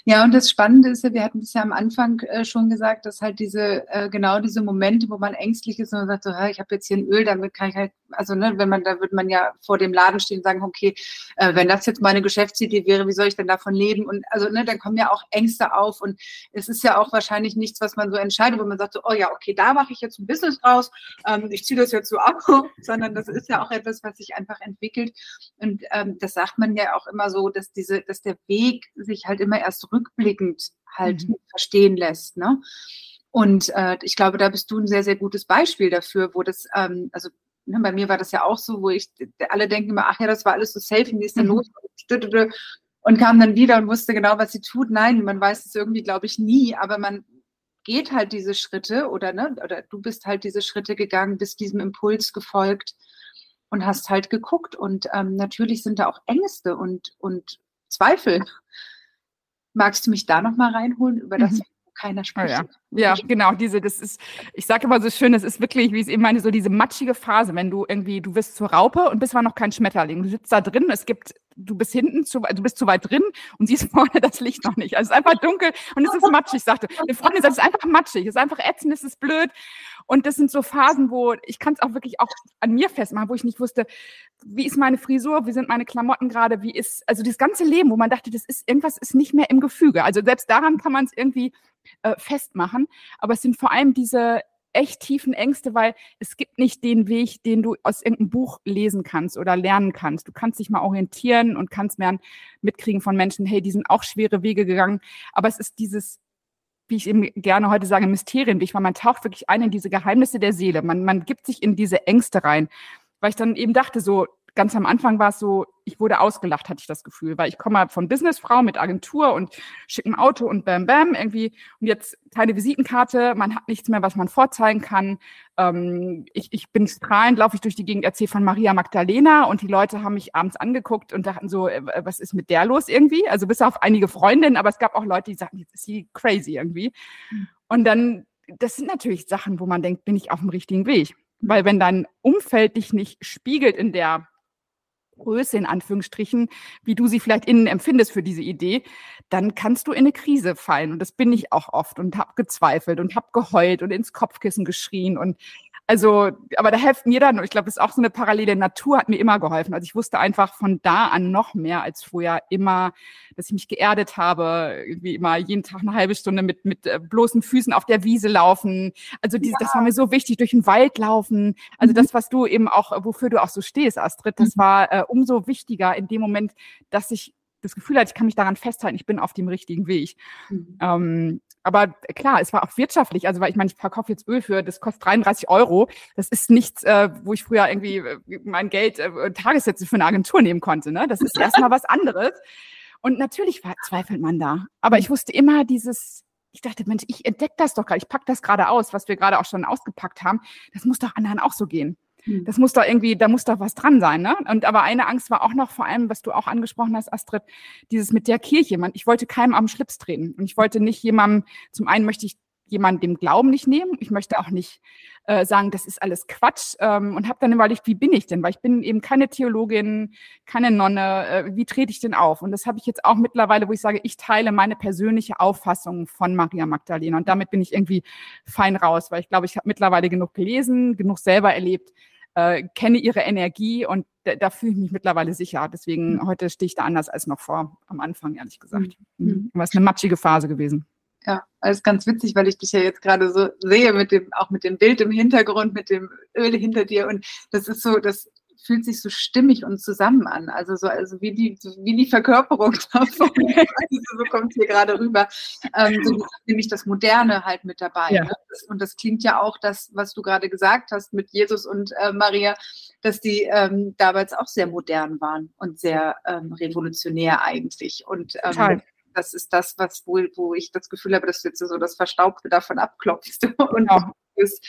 ja, und das Spannende ist ja, wir hatten es ja am Anfang äh, schon gesagt, dass halt diese, äh, genau diese Momente, wo man ängstlich ist und sagt so, ich habe jetzt hier ein Öl, damit kann ich halt, also ne, wenn man, da würde man ja vor dem Laden stehen und sagen, okay, äh, wenn das jetzt meine Geschäftsidee wäre, wie soll ich denn davon leben? Und also, ne, dann kommen ja auch Ängste auf und es ist ja auch wahrscheinlich nichts, was man so entscheidet, wo man sagt so, oh ja, okay, da mache ich jetzt ein Business draus, ähm, ich ziehe das jetzt so ab, *laughs* sondern das ist ja auch etwas, was sich einfach entwickelt. Und ähm, das sagt man ja auch immer so, dass diese, dass der Weg sich halt immer erst erst rückblickend halt mhm. verstehen lässt. Ne? Und äh, ich glaube, da bist du ein sehr, sehr gutes Beispiel dafür, wo das, ähm, also ne, bei mir war das ja auch so, wo ich, alle denken immer, ach ja, das war alles so safe, und wie ist denn mhm. los? Und kam dann wieder und wusste genau, was sie tut. Nein, man weiß es irgendwie, glaube ich, nie, aber man geht halt diese Schritte oder, ne, oder du bist halt diese Schritte gegangen, bist diesem Impuls gefolgt und hast halt geguckt. Und ähm, natürlich sind da auch Ängste und, und Zweifel. Magst du mich da nochmal reinholen über das, mhm. keiner spricht? Oh ja. ja. genau, diese, das ist, ich sage immer so schön, das ist wirklich, wie ich es eben meine, so diese matschige Phase, wenn du irgendwie, du wirst zur Raupe und bist aber noch kein Schmetterling. Du sitzt da drin, es gibt, du bist hinten, zu, du bist zu weit drin und siehst *laughs* vorne das Licht noch nicht. Also es ist einfach dunkel und es ist matschig, sagte. Eine Freundin sagt, es ist einfach matschig, es ist einfach ätzend, es ist blöd. Und das sind so Phasen, wo ich kann es auch wirklich auch an mir festmachen, wo ich nicht wusste, wie ist meine Frisur, wie sind meine Klamotten gerade, wie ist, also das ganze Leben, wo man dachte, das ist, irgendwas ist nicht mehr im Gefüge. Also selbst daran kann man es irgendwie äh, festmachen. Aber es sind vor allem diese echt tiefen Ängste, weil es gibt nicht den Weg, den du aus irgendeinem Buch lesen kannst oder lernen kannst. Du kannst dich mal orientieren und kannst mehr mitkriegen von Menschen, hey, die sind auch schwere Wege gegangen. Aber es ist dieses wie ich eben gerne heute sage, Mysterienweg, weil man taucht wirklich ein in diese Geheimnisse der Seele. Man, man gibt sich in diese Ängste rein. Weil ich dann eben dachte, so, ganz am Anfang war es so, ich wurde ausgelacht, hatte ich das Gefühl, weil ich komme von Businessfrau mit Agentur und schickem Auto und bam bam irgendwie und jetzt keine Visitenkarte, man hat nichts mehr, was man vorzeigen kann. Ähm, ich, ich bin strahlend, laufe ich durch die Gegend, erzähle von Maria Magdalena und die Leute haben mich abends angeguckt und dachten so, äh, was ist mit der los irgendwie? Also bis auf einige Freundinnen, aber es gab auch Leute, die sagten, jetzt ist sie crazy irgendwie. Mhm. Und dann, das sind natürlich Sachen, wo man denkt, bin ich auf dem richtigen Weg. Weil wenn dein Umfeld dich nicht spiegelt in der Größe in Anführungsstrichen, wie du sie vielleicht innen empfindest für diese Idee, dann kannst du in eine Krise fallen. Und das bin ich auch oft und habe gezweifelt und habe geheult und ins Kopfkissen geschrien und also, aber da helfen mir dann, ich glaube, das ist auch so eine parallele Natur, hat mir immer geholfen. Also ich wusste einfach von da an noch mehr als vorher immer, dass ich mich geerdet habe, irgendwie immer jeden Tag eine halbe Stunde mit, mit äh, bloßen Füßen auf der Wiese laufen. Also dieses, ja. das war mir so wichtig, durch den Wald laufen. Also mhm. das, was du eben auch, wofür du auch so stehst, Astrid, das mhm. war äh, umso wichtiger in dem Moment, dass ich das Gefühl hatte, ich kann mich daran festhalten, ich bin auf dem richtigen Weg. Mhm. Ähm, aber klar, es war auch wirtschaftlich. Also, weil ich meine, ich verkaufe jetzt Öl für, das kostet 33 Euro. Das ist nichts, äh, wo ich früher irgendwie äh, mein Geld äh, Tagessätze für eine Agentur nehmen konnte. Ne? Das ist erstmal was anderes. Und natürlich zweifelt man da. Aber ich wusste immer dieses, ich dachte, Mensch, ich entdecke das doch gerade, ich pack das gerade aus, was wir gerade auch schon ausgepackt haben. Das muss doch anderen auch so gehen. Hm. Das muss doch irgendwie, da muss doch was dran sein, ne? Und aber eine Angst war auch noch vor allem, was du auch angesprochen hast, Astrid, dieses mit der Kirche. Man, ich wollte keinem am Schlips treten und ich wollte nicht jemandem. Zum einen möchte ich jemanden dem Glauben nicht nehmen. Ich möchte auch nicht äh, sagen, das ist alles Quatsch ähm, und habe dann überlegt, wie bin ich denn? Weil ich bin eben keine Theologin, keine Nonne. Äh, wie trete ich denn auf? Und das habe ich jetzt auch mittlerweile, wo ich sage, ich teile meine persönliche Auffassung von Maria Magdalena und damit bin ich irgendwie fein raus, weil ich glaube, ich habe mittlerweile genug gelesen, genug selber erlebt, äh, kenne ihre Energie und da, fühle ich mich mittlerweile sicher. Deswegen mhm. heute stehe ich da anders als noch vor am Anfang, ehrlich gesagt. Mhm. mhm. War es eine matschige Phase gewesen. Ja, alles ganz witzig, weil ich dich ja jetzt gerade so sehe mit dem, auch mit dem Bild im Hintergrund, mit dem Öl hinter dir. Und das ist so, das fühlt sich so stimmig und zusammen an. Also so, also wie die, wie die Verkörperung *laughs* davon. also so kommt hier gerade rüber. Ähm, so nämlich das Moderne halt mit dabei. Ja. Ne? Und das klingt ja auch das, was du gerade gesagt hast mit Jesus und äh, Maria, dass die ähm, damals auch sehr modern waren und sehr ähm, revolutionär eigentlich. Und ähm, das ist das, was wo, wo ich das Gefühl habe, dass du jetzt so das Verstaubte davon abklopfst *laughs* und ja. Es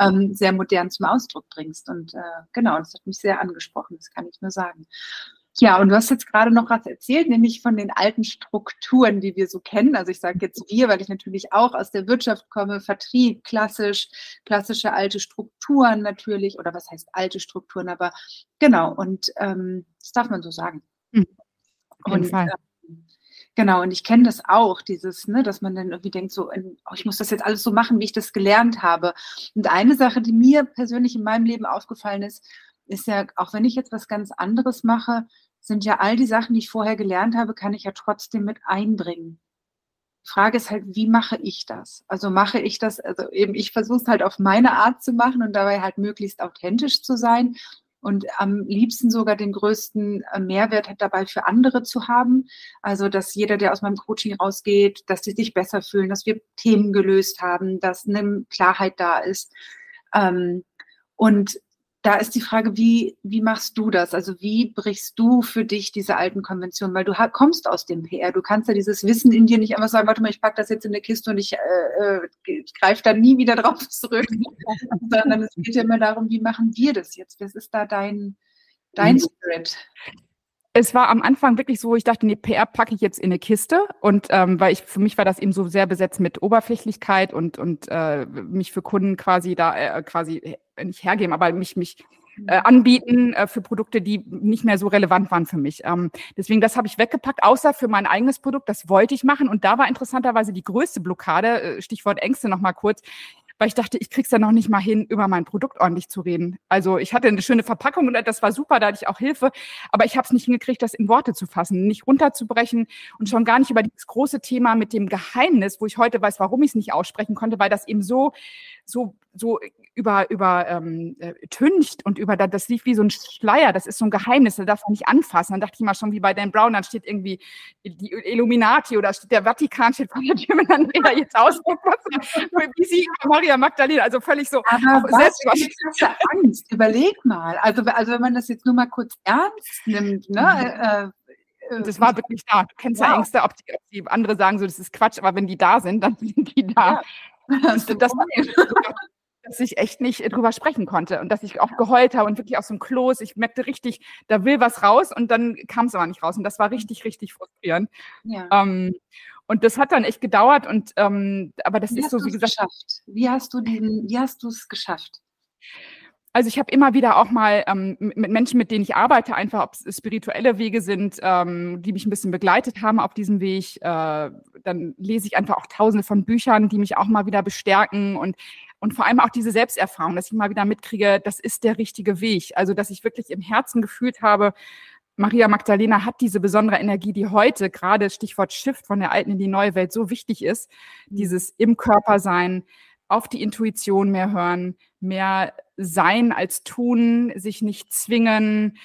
ähm, sehr modern zum Ausdruck bringst. Und äh, genau, das hat mich sehr angesprochen, das kann ich nur sagen. Ja, und du hast jetzt gerade noch was erzählt, nämlich von den alten Strukturen, die wir so kennen. Also ich sage jetzt wir, weil ich natürlich auch aus der Wirtschaft komme, Vertrieb, klassisch, klassische alte Strukturen natürlich, oder was heißt alte Strukturen, aber genau, und ähm, das darf man so sagen. Mhm. Auf jeden und, Fall. Äh, Genau, und ich kenne das auch, dieses, ne, dass man dann irgendwie denkt, so, oh, ich muss das jetzt alles so machen, wie ich das gelernt habe. Und eine Sache, die mir persönlich in meinem Leben aufgefallen ist, ist ja, auch wenn ich jetzt was ganz anderes mache, sind ja all die Sachen, die ich vorher gelernt habe, kann ich ja trotzdem mit einbringen. Die Frage ist halt, wie mache ich das? Also mache ich das, also eben, ich versuche es halt auf meine Art zu machen und dabei halt möglichst authentisch zu sein und am liebsten sogar den größten äh, Mehrwert dabei für andere zu haben. Also, dass jeder, der aus meinem Coaching rausgeht, dass die sich besser fühlen, dass wir Themen gelöst haben, dass eine Klarheit da ist. Ähm, und da ist die Frage, wie, wie machst du das? Also wie brichst du für dich diese alten Konventionen? Weil du kommst aus dem PR. Du kannst ja dieses Wissen in dir nicht einfach sagen, warte mal, ich packe das jetzt in eine Kiste und ich, äh, äh ich greife da nie wieder drauf *laughs* zurück. Sondern es geht ja immer darum, wie machen wir das jetzt? Was ist da dein, dein mhm. Spirit? es war am Anfang wirklich so, ich dachte, nee, PR packe ich jetzt in eine Kiste und ähm, weil ich für mich war das eben so sehr besetzt mit Oberflächlichkeit und und äh, mich für Kunden quasi da äh, quasi nicht hergeben, aber mich mich äh, anbieten äh, für Produkte, die nicht mehr so relevant waren für mich. Ähm, deswegen, das habe ich weggepackt, außer für mein eigenes Produkt. Das wollte ich machen. Und da war interessanterweise die größte Blockade, äh, Stichwort Ängste nochmal kurz weil ich dachte, ich krieg's ja noch nicht mal hin, über mein Produkt ordentlich zu reden. Also ich hatte eine schöne Verpackung und das war super, da hatte ich auch Hilfe, aber ich habe es nicht hingekriegt, das in Worte zu fassen, nicht runterzubrechen und schon gar nicht über dieses große Thema mit dem Geheimnis, wo ich heute weiß, warum ich es nicht aussprechen konnte, weil das eben so so so über, über ähm, äh, tüncht und über, das lief wie so ein Schleier, das ist so ein Geheimnis, da darf man nicht anfassen. Dann dachte ich mal schon wie bei Dan Brown, dann steht irgendwie die Illuminati oder steht der Vatikan steht vor der Tür, wenn Andrea jetzt ausguckt, wie sie Maria Magdalena, also völlig so. Aber was für Angst, überleg mal. Also, also wenn man das jetzt nur mal kurz ernst nimmt, ne? Mhm. Äh, das war wirklich da. Du kennst wow. ja Ängste, ob die, ob die, andere sagen, so, das ist Quatsch, aber wenn die da sind, dann sind die da. Ja. *laughs* Das, das, dass ich echt nicht drüber sprechen konnte und dass ich auch geheult habe und wirklich aus dem Kloß. Ich merkte richtig, da will was raus und dann kam es aber nicht raus. Und das war richtig, richtig frustrierend. Ja. Ähm, und das hat dann echt gedauert und ähm, aber das wie ist so, wie gesagt. Geschafft? Wie hast du diesen, wie hast du es geschafft? Also ich habe immer wieder auch mal ähm, mit Menschen, mit denen ich arbeite, einfach ob es spirituelle Wege sind, ähm, die mich ein bisschen begleitet haben auf diesem Weg. Äh, dann lese ich einfach auch tausende von Büchern, die mich auch mal wieder bestärken und und vor allem auch diese Selbsterfahrung, dass ich mal wieder mitkriege, das ist der richtige Weg. Also dass ich wirklich im Herzen gefühlt habe, Maria Magdalena hat diese besondere Energie, die heute gerade Stichwort Shift von der alten in die neue Welt so wichtig ist. Mhm. Dieses im Körper sein, auf die Intuition mehr hören, mehr sein als tun, sich nicht zwingen,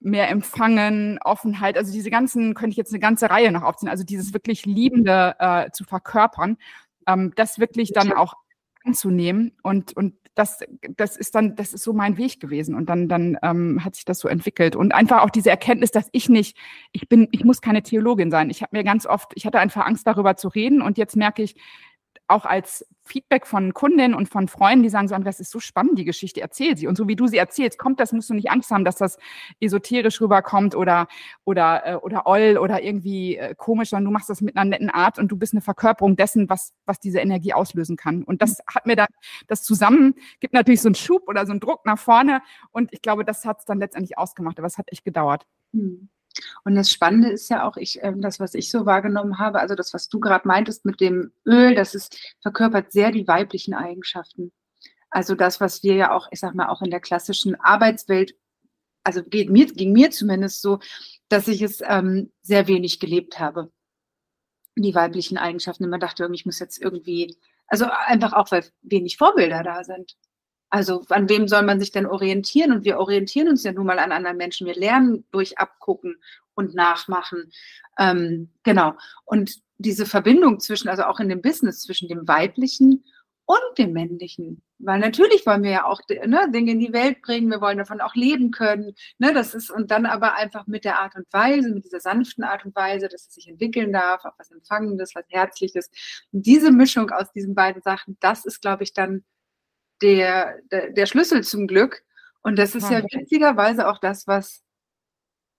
mehr empfangen, Offenheit, also diese ganzen, könnte ich jetzt eine ganze Reihe noch aufziehen, also dieses wirklich Liebende äh, zu verkörpern, ähm, das wirklich dann auch anzunehmen und, und das, das ist dann, das ist so mein Weg gewesen. Und dann, dann ähm, hat sich das so entwickelt. Und einfach auch diese Erkenntnis, dass ich nicht, ich bin, ich muss keine Theologin sein. Ich habe mir ganz oft, ich hatte einfach Angst darüber zu reden und jetzt merke ich, auch als Feedback von Kundinnen und von Freunden, die sagen so, das ist so spannend, die Geschichte, erzähl sie. Und so wie du sie erzählst, kommt das, musst du nicht Angst haben, dass das esoterisch rüberkommt oder, oder, äh, oder oll oder irgendwie äh, komisch, sondern du machst das mit einer netten Art und du bist eine Verkörperung dessen, was, was diese Energie auslösen kann. Und das hat mir dann, das zusammen gibt natürlich so einen Schub oder so einen Druck nach vorne. Und ich glaube, das hat es dann letztendlich ausgemacht, aber es hat echt gedauert. Hm. Und das Spannende ist ja auch, ich, äh, das, was ich so wahrgenommen habe, also das, was du gerade meintest mit dem Öl, das ist, verkörpert sehr die weiblichen Eigenschaften. Also das, was wir ja auch, ich sag mal, auch in der klassischen Arbeitswelt, also geht mir, ging mir zumindest so, dass ich es ähm, sehr wenig gelebt habe. Die weiblichen Eigenschaften. Man dachte ich muss jetzt irgendwie, also einfach auch, weil wenig Vorbilder da sind. Also an wem soll man sich denn orientieren? Und wir orientieren uns ja nun mal an anderen Menschen. Wir lernen durch Abgucken und Nachmachen. Ähm, genau. Und diese Verbindung zwischen, also auch in dem Business, zwischen dem Weiblichen und dem Männlichen. Weil natürlich wollen wir ja auch ne, Dinge in die Welt bringen, wir wollen davon auch leben können. Ne, das ist, und dann aber einfach mit der Art und Weise, mit dieser sanften Art und Weise, dass es sich entwickeln darf, auch was Empfangendes, was Herzliches. Und diese Mischung aus diesen beiden Sachen, das ist, glaube ich, dann der, der, der Schlüssel zum Glück. Und das ist ja witzigerweise auch das, was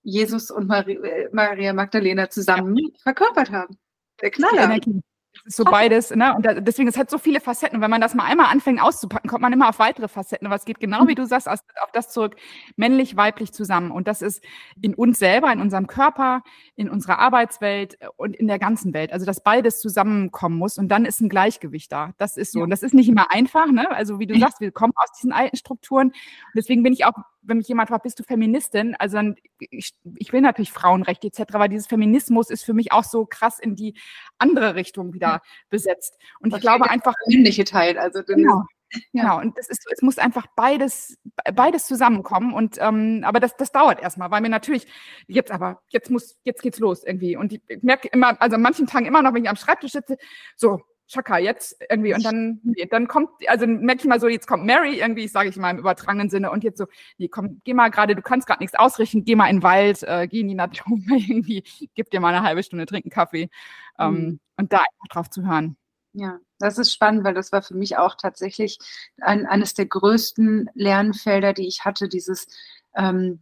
Jesus und Maria, Maria Magdalena zusammen ja. verkörpert haben. Der Knaller so beides, ne? Und da, deswegen, es hat so viele Facetten. Und wenn man das mal einmal anfängt auszupacken, kommt man immer auf weitere Facetten. Aber es geht genau, wie du sagst, auf, auf das zurück, männlich, weiblich zusammen. Und das ist in uns selber, in unserem Körper, in unserer Arbeitswelt und in der ganzen Welt. Also, dass beides zusammenkommen muss. Und dann ist ein Gleichgewicht da. Das ist so. Und das ist nicht immer einfach, ne? Also, wie du sagst, wir kommen aus diesen alten Strukturen. Und deswegen bin ich auch wenn mich jemand fragt, bist du Feministin? Also dann, ich, ich will natürlich Frauenrechte etc., aber dieses Feminismus ist für mich auch so krass in die andere Richtung wieder besetzt. Und das ich glaube einfach. Männliche Teil, also genau. Ja. Genau, und das ist, es muss einfach beides, beides zusammenkommen. Und ähm, aber das, das dauert erstmal, weil mir natürlich jetzt aber, jetzt muss, jetzt geht's los irgendwie. Und ich merke immer, also an manchen Tagen immer noch, wenn ich am Schreibtisch sitze, so, Chaka, jetzt irgendwie. Und dann, nee, dann kommt, also merke ich mal so, jetzt kommt Mary irgendwie, sage ich mal im übertragenen Sinne, und jetzt so, nee, komm, geh mal gerade, du kannst gerade nichts ausrichten, geh mal in den Wald, äh, geh in die Natur, *laughs* irgendwie, gib dir mal eine halbe Stunde, trinken Kaffee. Ähm, mhm. Und da einfach drauf zu hören. Ja, das ist spannend, weil das war für mich auch tatsächlich ein, eines der größten Lernfelder, die ich hatte, dieses ähm,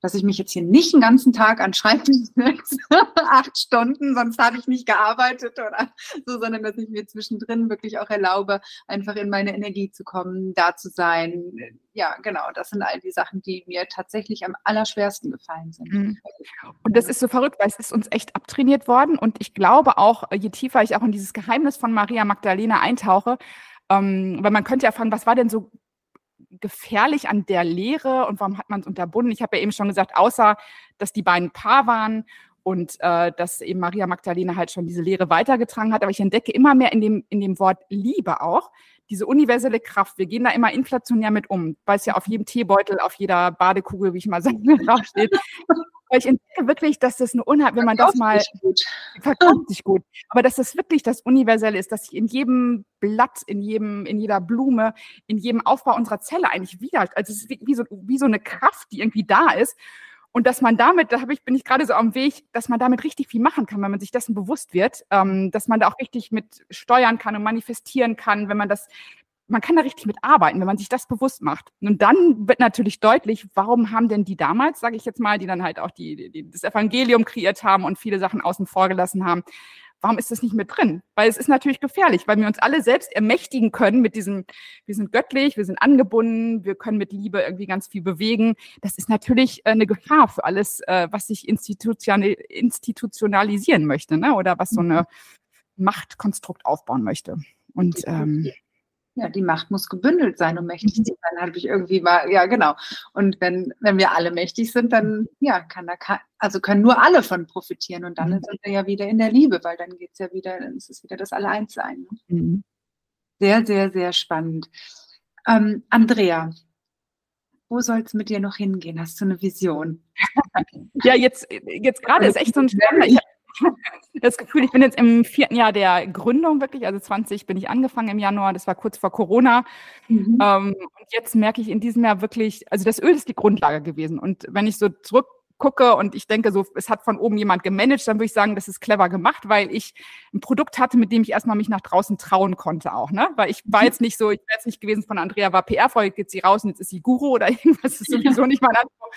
dass ich mich jetzt hier nicht den ganzen Tag an Schreibtisch *laughs* acht Stunden, sonst habe ich nicht gearbeitet oder so, sondern dass ich mir zwischendrin wirklich auch erlaube, einfach in meine Energie zu kommen, da zu sein. Ja, genau, das sind all die Sachen, die mir tatsächlich am allerschwersten gefallen sind. Mhm. Und das ist so verrückt, weil es ist uns echt abtrainiert worden und ich glaube auch, je tiefer ich auch in dieses Geheimnis von Maria Magdalena eintauche, ähm, weil man könnte ja fragen, was war denn so gefährlich an der Lehre und warum hat man es unterbunden? Ich habe ja eben schon gesagt, außer dass die beiden Paar waren und äh, dass eben Maria Magdalena halt schon diese Lehre weitergetragen hat. Aber ich entdecke immer mehr in dem, in dem Wort Liebe auch diese universelle Kraft. Wir gehen da immer inflationär mit um, weil es ja auf jedem Teebeutel, auf jeder Badekugel, wie ich mal *laughs* sage, draufsteht. ich entdecke wirklich, dass das eine Unheimlich, wenn man das mal verkauft sich gut, aber dass das wirklich das Universelle ist, dass sich in jedem Blatt, in jedem, in jeder Blume, in jedem Aufbau unserer Zelle eigentlich wieder, also es ist wie so, wie so eine Kraft, die irgendwie da ist. Und dass man damit, da habe ich, bin ich gerade so am Weg, dass man damit richtig viel machen kann, wenn man sich dessen bewusst wird, ähm, dass man da auch richtig mit steuern kann und manifestieren kann, wenn man das, man kann da richtig mit arbeiten, wenn man sich das bewusst macht. Und dann wird natürlich deutlich, warum haben denn die damals, sage ich jetzt mal, die dann halt auch die, die, das Evangelium kreiert haben und viele Sachen außen vor gelassen haben, warum ist das nicht mit drin? Weil es ist natürlich gefährlich, weil wir uns alle selbst ermächtigen können mit diesem, wir sind göttlich, wir sind angebunden, wir können mit Liebe irgendwie ganz viel bewegen. Das ist natürlich äh, eine Gefahr für alles, äh, was sich institutionalisieren möchte, ne? oder was so eine Machtkonstrukt aufbauen möchte. Und ähm, ja, die Macht muss gebündelt sein, um mächtig mhm. zu sein, habe ich irgendwie mal, ja, genau. Und wenn, wenn wir alle mächtig sind, dann, ja, kann da, also können nur alle von profitieren und dann mhm. sind wir ja wieder in der Liebe, weil dann geht es ja wieder, dann ist es wieder das Alleinssein. Ne? Mhm. Sehr, sehr, sehr spannend. Ähm, Andrea, wo soll es mit dir noch hingehen? Hast du eine Vision? *laughs* ja, jetzt, jetzt gerade ist echt so ein *laughs* spannender, *laughs* das Gefühl, ich bin jetzt im vierten Jahr der Gründung wirklich, also 20 bin ich angefangen im Januar, das war kurz vor Corona. Mhm. Ähm, und jetzt merke ich in diesem Jahr wirklich, also das Öl ist die Grundlage gewesen. Und wenn ich so zurückgucke und ich denke so, es hat von oben jemand gemanagt, dann würde ich sagen, das ist clever gemacht, weil ich ein Produkt hatte, mit dem ich erstmal mich nach draußen trauen konnte auch, ne? Weil ich war jetzt nicht so, ich wäre jetzt nicht gewesen von Andrea war PR-Folge, geht sie raus und jetzt ist sie Guru oder *laughs* irgendwas, das ist sowieso nicht mein Anspruch.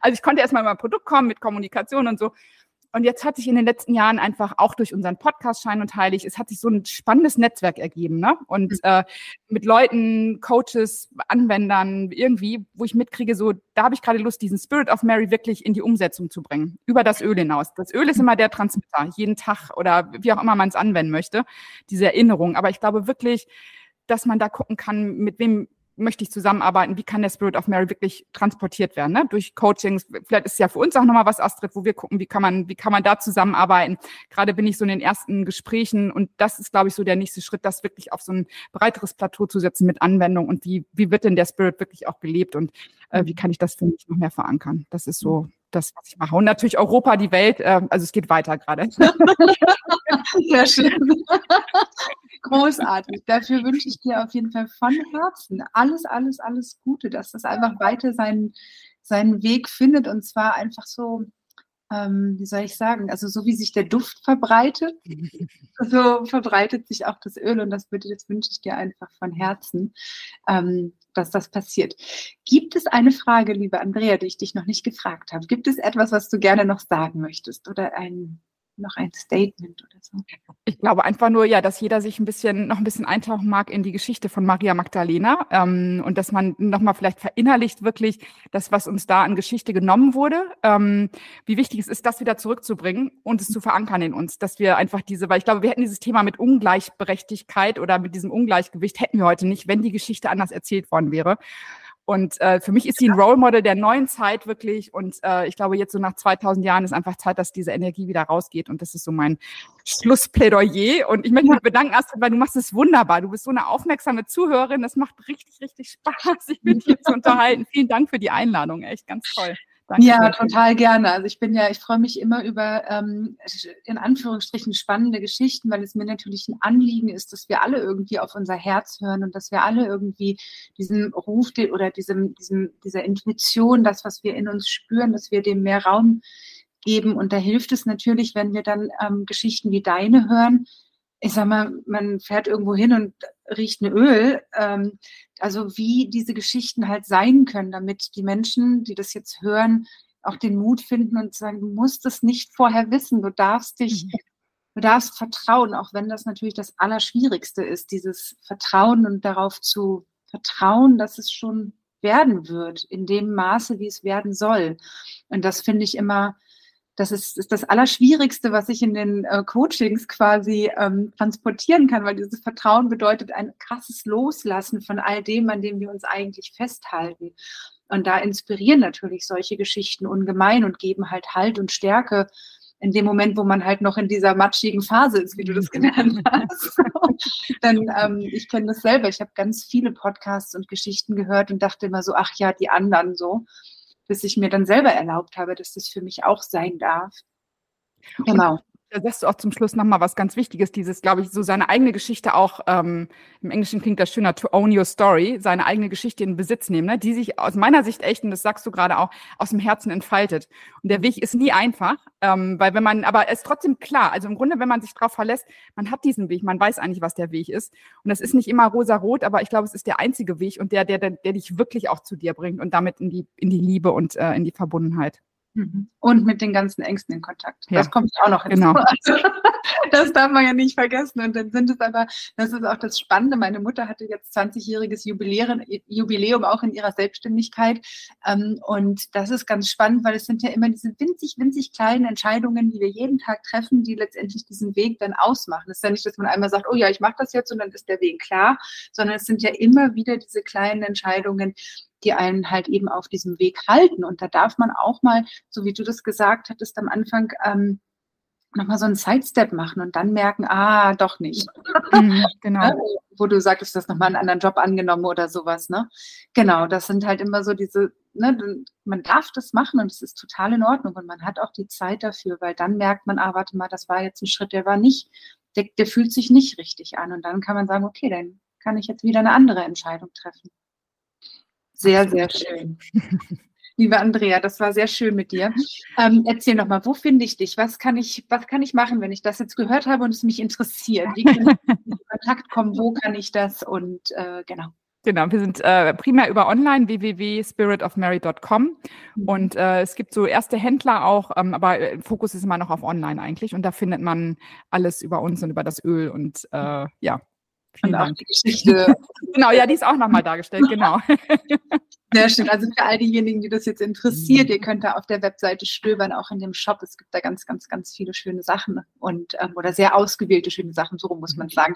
Also ich konnte erstmal mein Produkt kommen mit Kommunikation und so. Und jetzt hat sich in den letzten Jahren einfach auch durch unseren Podcast Schein und Heilig, es hat sich so ein spannendes Netzwerk ergeben, ne? Und mhm. äh, mit Leuten, Coaches, Anwendern, irgendwie, wo ich mitkriege, so, da habe ich gerade Lust, diesen Spirit of Mary wirklich in die Umsetzung zu bringen, über das Öl hinaus. Das Öl ist mhm. immer der Transmitter, jeden Tag oder wie auch immer man es anwenden möchte, diese Erinnerung. Aber ich glaube wirklich, dass man da gucken kann, mit wem möchte ich zusammenarbeiten, wie kann der Spirit of Mary wirklich transportiert werden, ne? durch Coachings. Vielleicht ist es ja für uns auch nochmal was, Astrid, wo wir gucken, wie kann man, wie kann man da zusammenarbeiten. Gerade bin ich so in den ersten Gesprächen und das ist, glaube ich, so der nächste Schritt, das wirklich auf so ein breiteres Plateau zu setzen mit Anwendung und wie, wie wird denn der Spirit wirklich auch gelebt und äh, wie kann ich das für mich noch mehr verankern. Das ist so das, was ich mache. Und natürlich Europa, die Welt, äh, also es geht weiter gerade. *laughs* Sehr schön. *laughs* Großartig. Dafür wünsche ich dir auf jeden Fall von Herzen alles, alles, alles Gute, dass das einfach weiter seinen, seinen Weg findet und zwar einfach so, ähm, wie soll ich sagen, also so wie sich der Duft verbreitet, *laughs* so verbreitet sich auch das Öl und das, würde, das wünsche ich dir einfach von Herzen, ähm, dass das passiert. Gibt es eine Frage, liebe Andrea, die ich dich noch nicht gefragt habe? Gibt es etwas, was du gerne noch sagen möchtest oder ein noch ein Statement oder so? Ich glaube einfach nur, ja, dass jeder sich ein bisschen, noch ein bisschen eintauchen mag in die Geschichte von Maria Magdalena ähm, und dass man nochmal vielleicht verinnerlicht wirklich das, was uns da an Geschichte genommen wurde, ähm, wie wichtig es ist, das wieder zurückzubringen und es zu verankern in uns, dass wir einfach diese, weil ich glaube, wir hätten dieses Thema mit Ungleichberechtigkeit oder mit diesem Ungleichgewicht hätten wir heute nicht, wenn die Geschichte anders erzählt worden wäre. Und äh, für mich ist sie ein Role Model der neuen Zeit wirklich. Und äh, ich glaube, jetzt so nach 2000 Jahren ist einfach Zeit, dass diese Energie wieder rausgeht. Und das ist so mein Schlussplädoyer. Und ich möchte mich bedanken, Astrid, weil du machst es wunderbar. Du bist so eine aufmerksame Zuhörerin. Das macht richtig, richtig Spaß, *laughs* sich mit dir zu unterhalten. Vielen Dank für die Einladung. Echt ganz toll. Danke ja, total gerne. Also ich bin ja, ich freue mich immer über ähm, in Anführungsstrichen spannende Geschichten, weil es mir natürlich ein Anliegen ist, dass wir alle irgendwie auf unser Herz hören und dass wir alle irgendwie diesem Ruf oder diesem, diesem, dieser Intuition, das, was wir in uns spüren, dass wir dem mehr Raum geben. Und da hilft es natürlich, wenn wir dann ähm, Geschichten wie deine hören, ich sag mal, man fährt irgendwo hin und riecht ein Öl. Ähm, also wie diese Geschichten halt sein können, damit die Menschen, die das jetzt hören, auch den Mut finden und sagen, du musst es nicht vorher wissen, du darfst dich, mhm. du darfst vertrauen, auch wenn das natürlich das Allerschwierigste ist, dieses Vertrauen und darauf zu vertrauen, dass es schon werden wird, in dem Maße, wie es werden soll. Und das finde ich immer das ist, ist das Allerschwierigste, was ich in den äh, Coachings quasi ähm, transportieren kann, weil dieses Vertrauen bedeutet ein krasses Loslassen von all dem, an dem wir uns eigentlich festhalten. Und da inspirieren natürlich solche Geschichten ungemein und geben halt Halt und Stärke in dem Moment, wo man halt noch in dieser matschigen Phase ist, wie du das genannt *laughs* hast. *laughs* Dann, ähm, ich kenne das selber. Ich habe ganz viele Podcasts und Geschichten gehört und dachte immer so, ach ja, die anderen so, bis ich mir dann selber erlaubt habe, dass das für mich auch sein darf. Genau da sagst du auch zum Schluss nochmal was ganz Wichtiges, dieses, glaube ich, so seine eigene Geschichte auch, ähm, im Englischen klingt das schöner, to own your story, seine eigene Geschichte in Besitz nehmen, ne, die sich aus meiner Sicht echt, und das sagst du gerade auch, aus dem Herzen entfaltet. Und der Weg ist nie einfach, ähm, weil wenn man, aber es ist trotzdem klar, also im Grunde, wenn man sich darauf verlässt, man hat diesen Weg, man weiß eigentlich, was der Weg ist. Und das ist nicht immer rosa-rot, aber ich glaube, es ist der einzige Weg und der, der, der, der dich wirklich auch zu dir bringt und damit in die, in die Liebe und äh, in die Verbundenheit. Mhm. Und mit den ganzen Ängsten in Kontakt. Ja. Das kommt auch noch hinzu. Genau. *laughs* das darf man ja nicht vergessen. Und dann sind es aber, das ist auch das Spannende. Meine Mutter hatte jetzt 20-jähriges Jubiläum auch in ihrer Selbstständigkeit. Ähm, und das ist ganz spannend, weil es sind ja immer diese winzig, winzig kleinen Entscheidungen, die wir jeden Tag treffen, die letztendlich diesen Weg dann ausmachen. Es ist ja nicht, dass man einmal sagt, oh ja, ich mache das jetzt und dann ist der Weg klar, sondern es sind ja immer wieder diese kleinen Entscheidungen, die einen halt eben auf diesem Weg halten. Und da darf man auch mal, so wie du das gesagt hattest am Anfang, ähm, nochmal so einen Sidestep machen und dann merken, ah, doch nicht. Mhm, genau. *laughs* Wo du sagtest, du hast nochmal einen anderen Job angenommen oder sowas, ne? Genau, das sind halt immer so diese, ne, man darf das machen und es ist total in Ordnung und man hat auch die Zeit dafür, weil dann merkt man, ah, warte mal, das war jetzt ein Schritt, der war nicht, der, der fühlt sich nicht richtig an und dann kann man sagen, okay, dann kann ich jetzt wieder eine andere Entscheidung treffen. Sehr, sehr schön. *laughs* Liebe Andrea, das war sehr schön mit dir. Ähm, erzähl noch mal, wo finde ich dich? Was kann ich, was kann ich machen, wenn ich das jetzt gehört habe und es mich interessiert? Wie kann ich in Kontakt kommen? Wo kann ich das? Und äh, genau. Genau, wir sind äh, primär über online www.spiritofmary.com mhm. und äh, es gibt so erste Händler auch, ähm, aber äh, Fokus ist immer noch auf online eigentlich und da findet man alles über uns und über das Öl und äh, ja, Vielen und auch die Geschichte. *laughs* genau, ja, die ist auch nochmal dargestellt, genau. *laughs* Sehr schön. Also für all diejenigen, die das jetzt interessiert, ihr könnt da auf der Webseite stöbern, auch in dem Shop. Es gibt da ganz, ganz, ganz viele schöne Sachen und ähm, oder sehr ausgewählte schöne Sachen, so muss man sagen.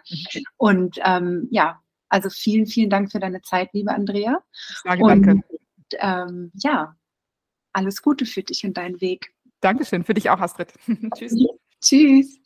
Und ähm, ja, also vielen, vielen Dank für deine Zeit, liebe Andrea. Ich sage und, danke. Ähm, ja, alles Gute für dich und deinen Weg. Dankeschön, für dich auch, Astrid. *laughs* Tschüss. Tschüss.